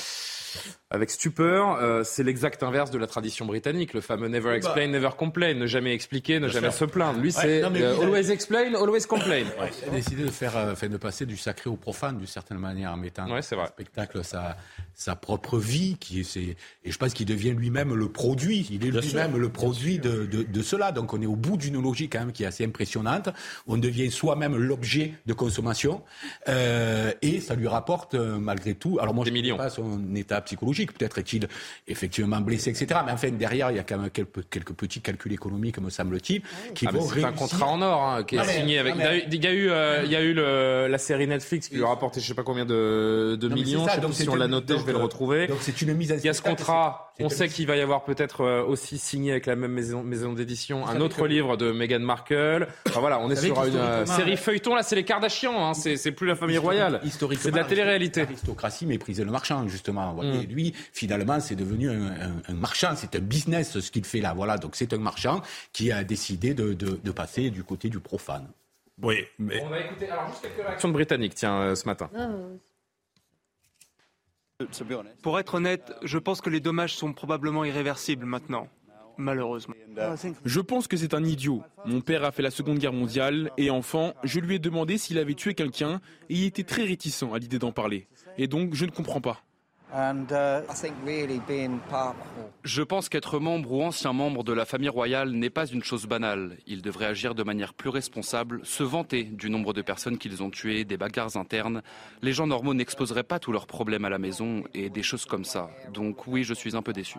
avec stupeur. Euh, c'est l'exact inverse de la tradition britannique, le fameux never explain, bah. never complain, ne jamais expliquer, ne jamais sûr. se plaindre. Lui, ouais, c'est euh, always explain, always complain. Ouais. Il a décidé de faire, euh, de passer du sacré au profane d'une certaine manière en mettant ouais, en spectacle sa, sa propre vie, qui et je pense qu'il devient lui-même le produit. Il est lui-même le produit de, de, de, cela. Donc on est au bout d'une logique quand même qui est assez impressionnante. On devient soi-même l'objet de consommation euh, et ça lui rapporte malgré tout. Alors moi, Des je ne sais pas son état psychologique. Peut-être est-il effectivement blessé, etc. Mais enfin, derrière, il y a quand même quelques, quelques petits calculs économiques, me semble-t-il, qui ah vont C'est un contrat en or hein, qui est signé avec. Il y a eu, euh, il y a eu le, la série Netflix qui lui a rapporté je sais pas combien de, de millions. Ça, je sais donc pas si on l'a noté, je vais le retrouver. Donc c'est une mise à Il y a ce contrat. On sait qu'il va y avoir peut-être euh, aussi signé avec la même maison, maison d'édition un autre livre de Meghan Markle. Enfin voilà, on est sur une euh, série feuilleton. Là, c'est les Kardashians. Hein, c'est plus la famille royale. C'est de la télé-réalité. L'aristocratie méprisait le marchand, justement. Et lui, finalement, c'est devenu un, un, un marchand. C'est un business ce qu'il fait là. Voilà. Donc c'est un marchand qui a décidé de, de, de passer du côté du profane. Oui, mais. On va écouter alors juste quelques réactions de Britanniques, tiens, euh, ce matin. Pour être honnête, je pense que les dommages sont probablement irréversibles maintenant. Malheureusement. Je pense que c'est un idiot. Mon père a fait la Seconde Guerre mondiale et enfant, je lui ai demandé s'il avait tué quelqu'un et il était très réticent à l'idée d'en parler. Et donc, je ne comprends pas. Je pense qu'être membre ou ancien membre de la famille royale n'est pas une chose banale. Ils devraient agir de manière plus responsable, se vanter du nombre de personnes qu'ils ont tuées, des bagarres internes. Les gens normaux n'exposeraient pas tous leurs problèmes à la maison et des choses comme ça. Donc oui, je suis un peu déçu.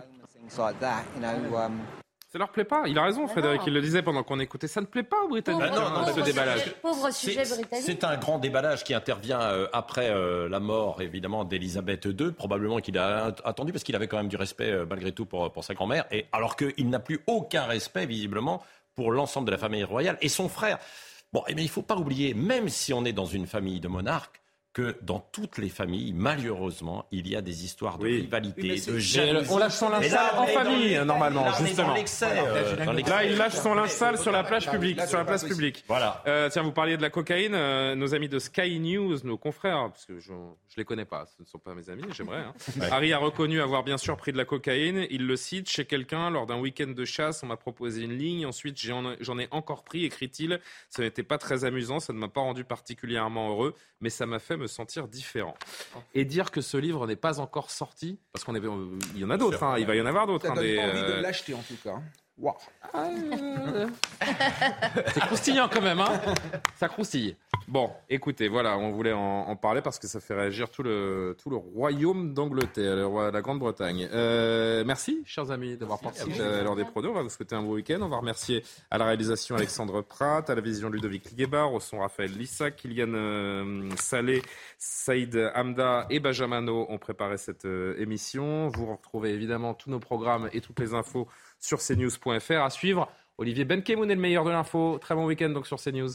Ça leur plaît pas. Il a raison, Frédéric. Il le disait pendant qu'on écoutait. Ça ne plaît pas aux Britanniques. Bah non, non, ce déballage. Pauvre sujet britannique. C'est un grand déballage qui intervient euh, après euh, la mort, évidemment, d'Elisabeth II. Probablement qu'il a attendu parce qu'il avait quand même du respect, euh, malgré tout, pour, pour sa grand-mère. Et alors qu'il n'a plus aucun respect, visiblement, pour l'ensemble de la famille royale et son frère. Bon, eh bien, il ne faut pas oublier, même si on est dans une famille de monarques, que dans toutes les familles, malheureusement, il y a des histoires de oui. rivalité, oui, de jalousie. On lâche son linge sale en famille, les, normalement, là, justement. Dans. Euh, là, il lâche son linge sale sur la plage publique. Sur la place publique. Voilà. Euh, tiens, vous parliez de la cocaïne. Euh, nos amis de Sky News, nos confrères, parce que je ne les connais pas, ce ne sont pas mes amis, j'aimerais. Hein. Ouais. Harry a reconnu avoir bien sûr pris de la cocaïne. Il le cite chez quelqu'un lors d'un week-end de chasse. On m'a proposé une ligne. Ensuite, j'en ai encore pris, écrit-il. Ce n'était pas très amusant. Ça ne m'a pas rendu particulièrement heureux, mais ça m'a fait me sentir différent. Et dire que ce livre n'est pas encore sorti, parce qu'on est, il y en a d'autres, hein, il va y en avoir d'autres. Ça hein, donne des, pas envie de l'acheter en tout cas. Wow. [LAUGHS] C'est croustillant quand même, hein Ça croustille. Bon, écoutez, voilà, on voulait en, en, parler parce que ça fait réagir tout le, tout le royaume d'Angleterre, la Grande-Bretagne. Euh, merci, chers amis, d'avoir participé à l'heure des produits. On va vous souhaiter un beau week-end. On va remercier à la réalisation Alexandre Pratt, à la vision Ludovic Liguebar, au son Raphaël Lissa, Kylian euh, Salé, Saïd Hamda et Benjamino ont préparé cette euh, émission. Vous retrouvez évidemment tous nos programmes et toutes les infos sur cnews.fr. À suivre, Olivier Benkemoun est le meilleur de l'info. Très bon week-end donc sur CNews.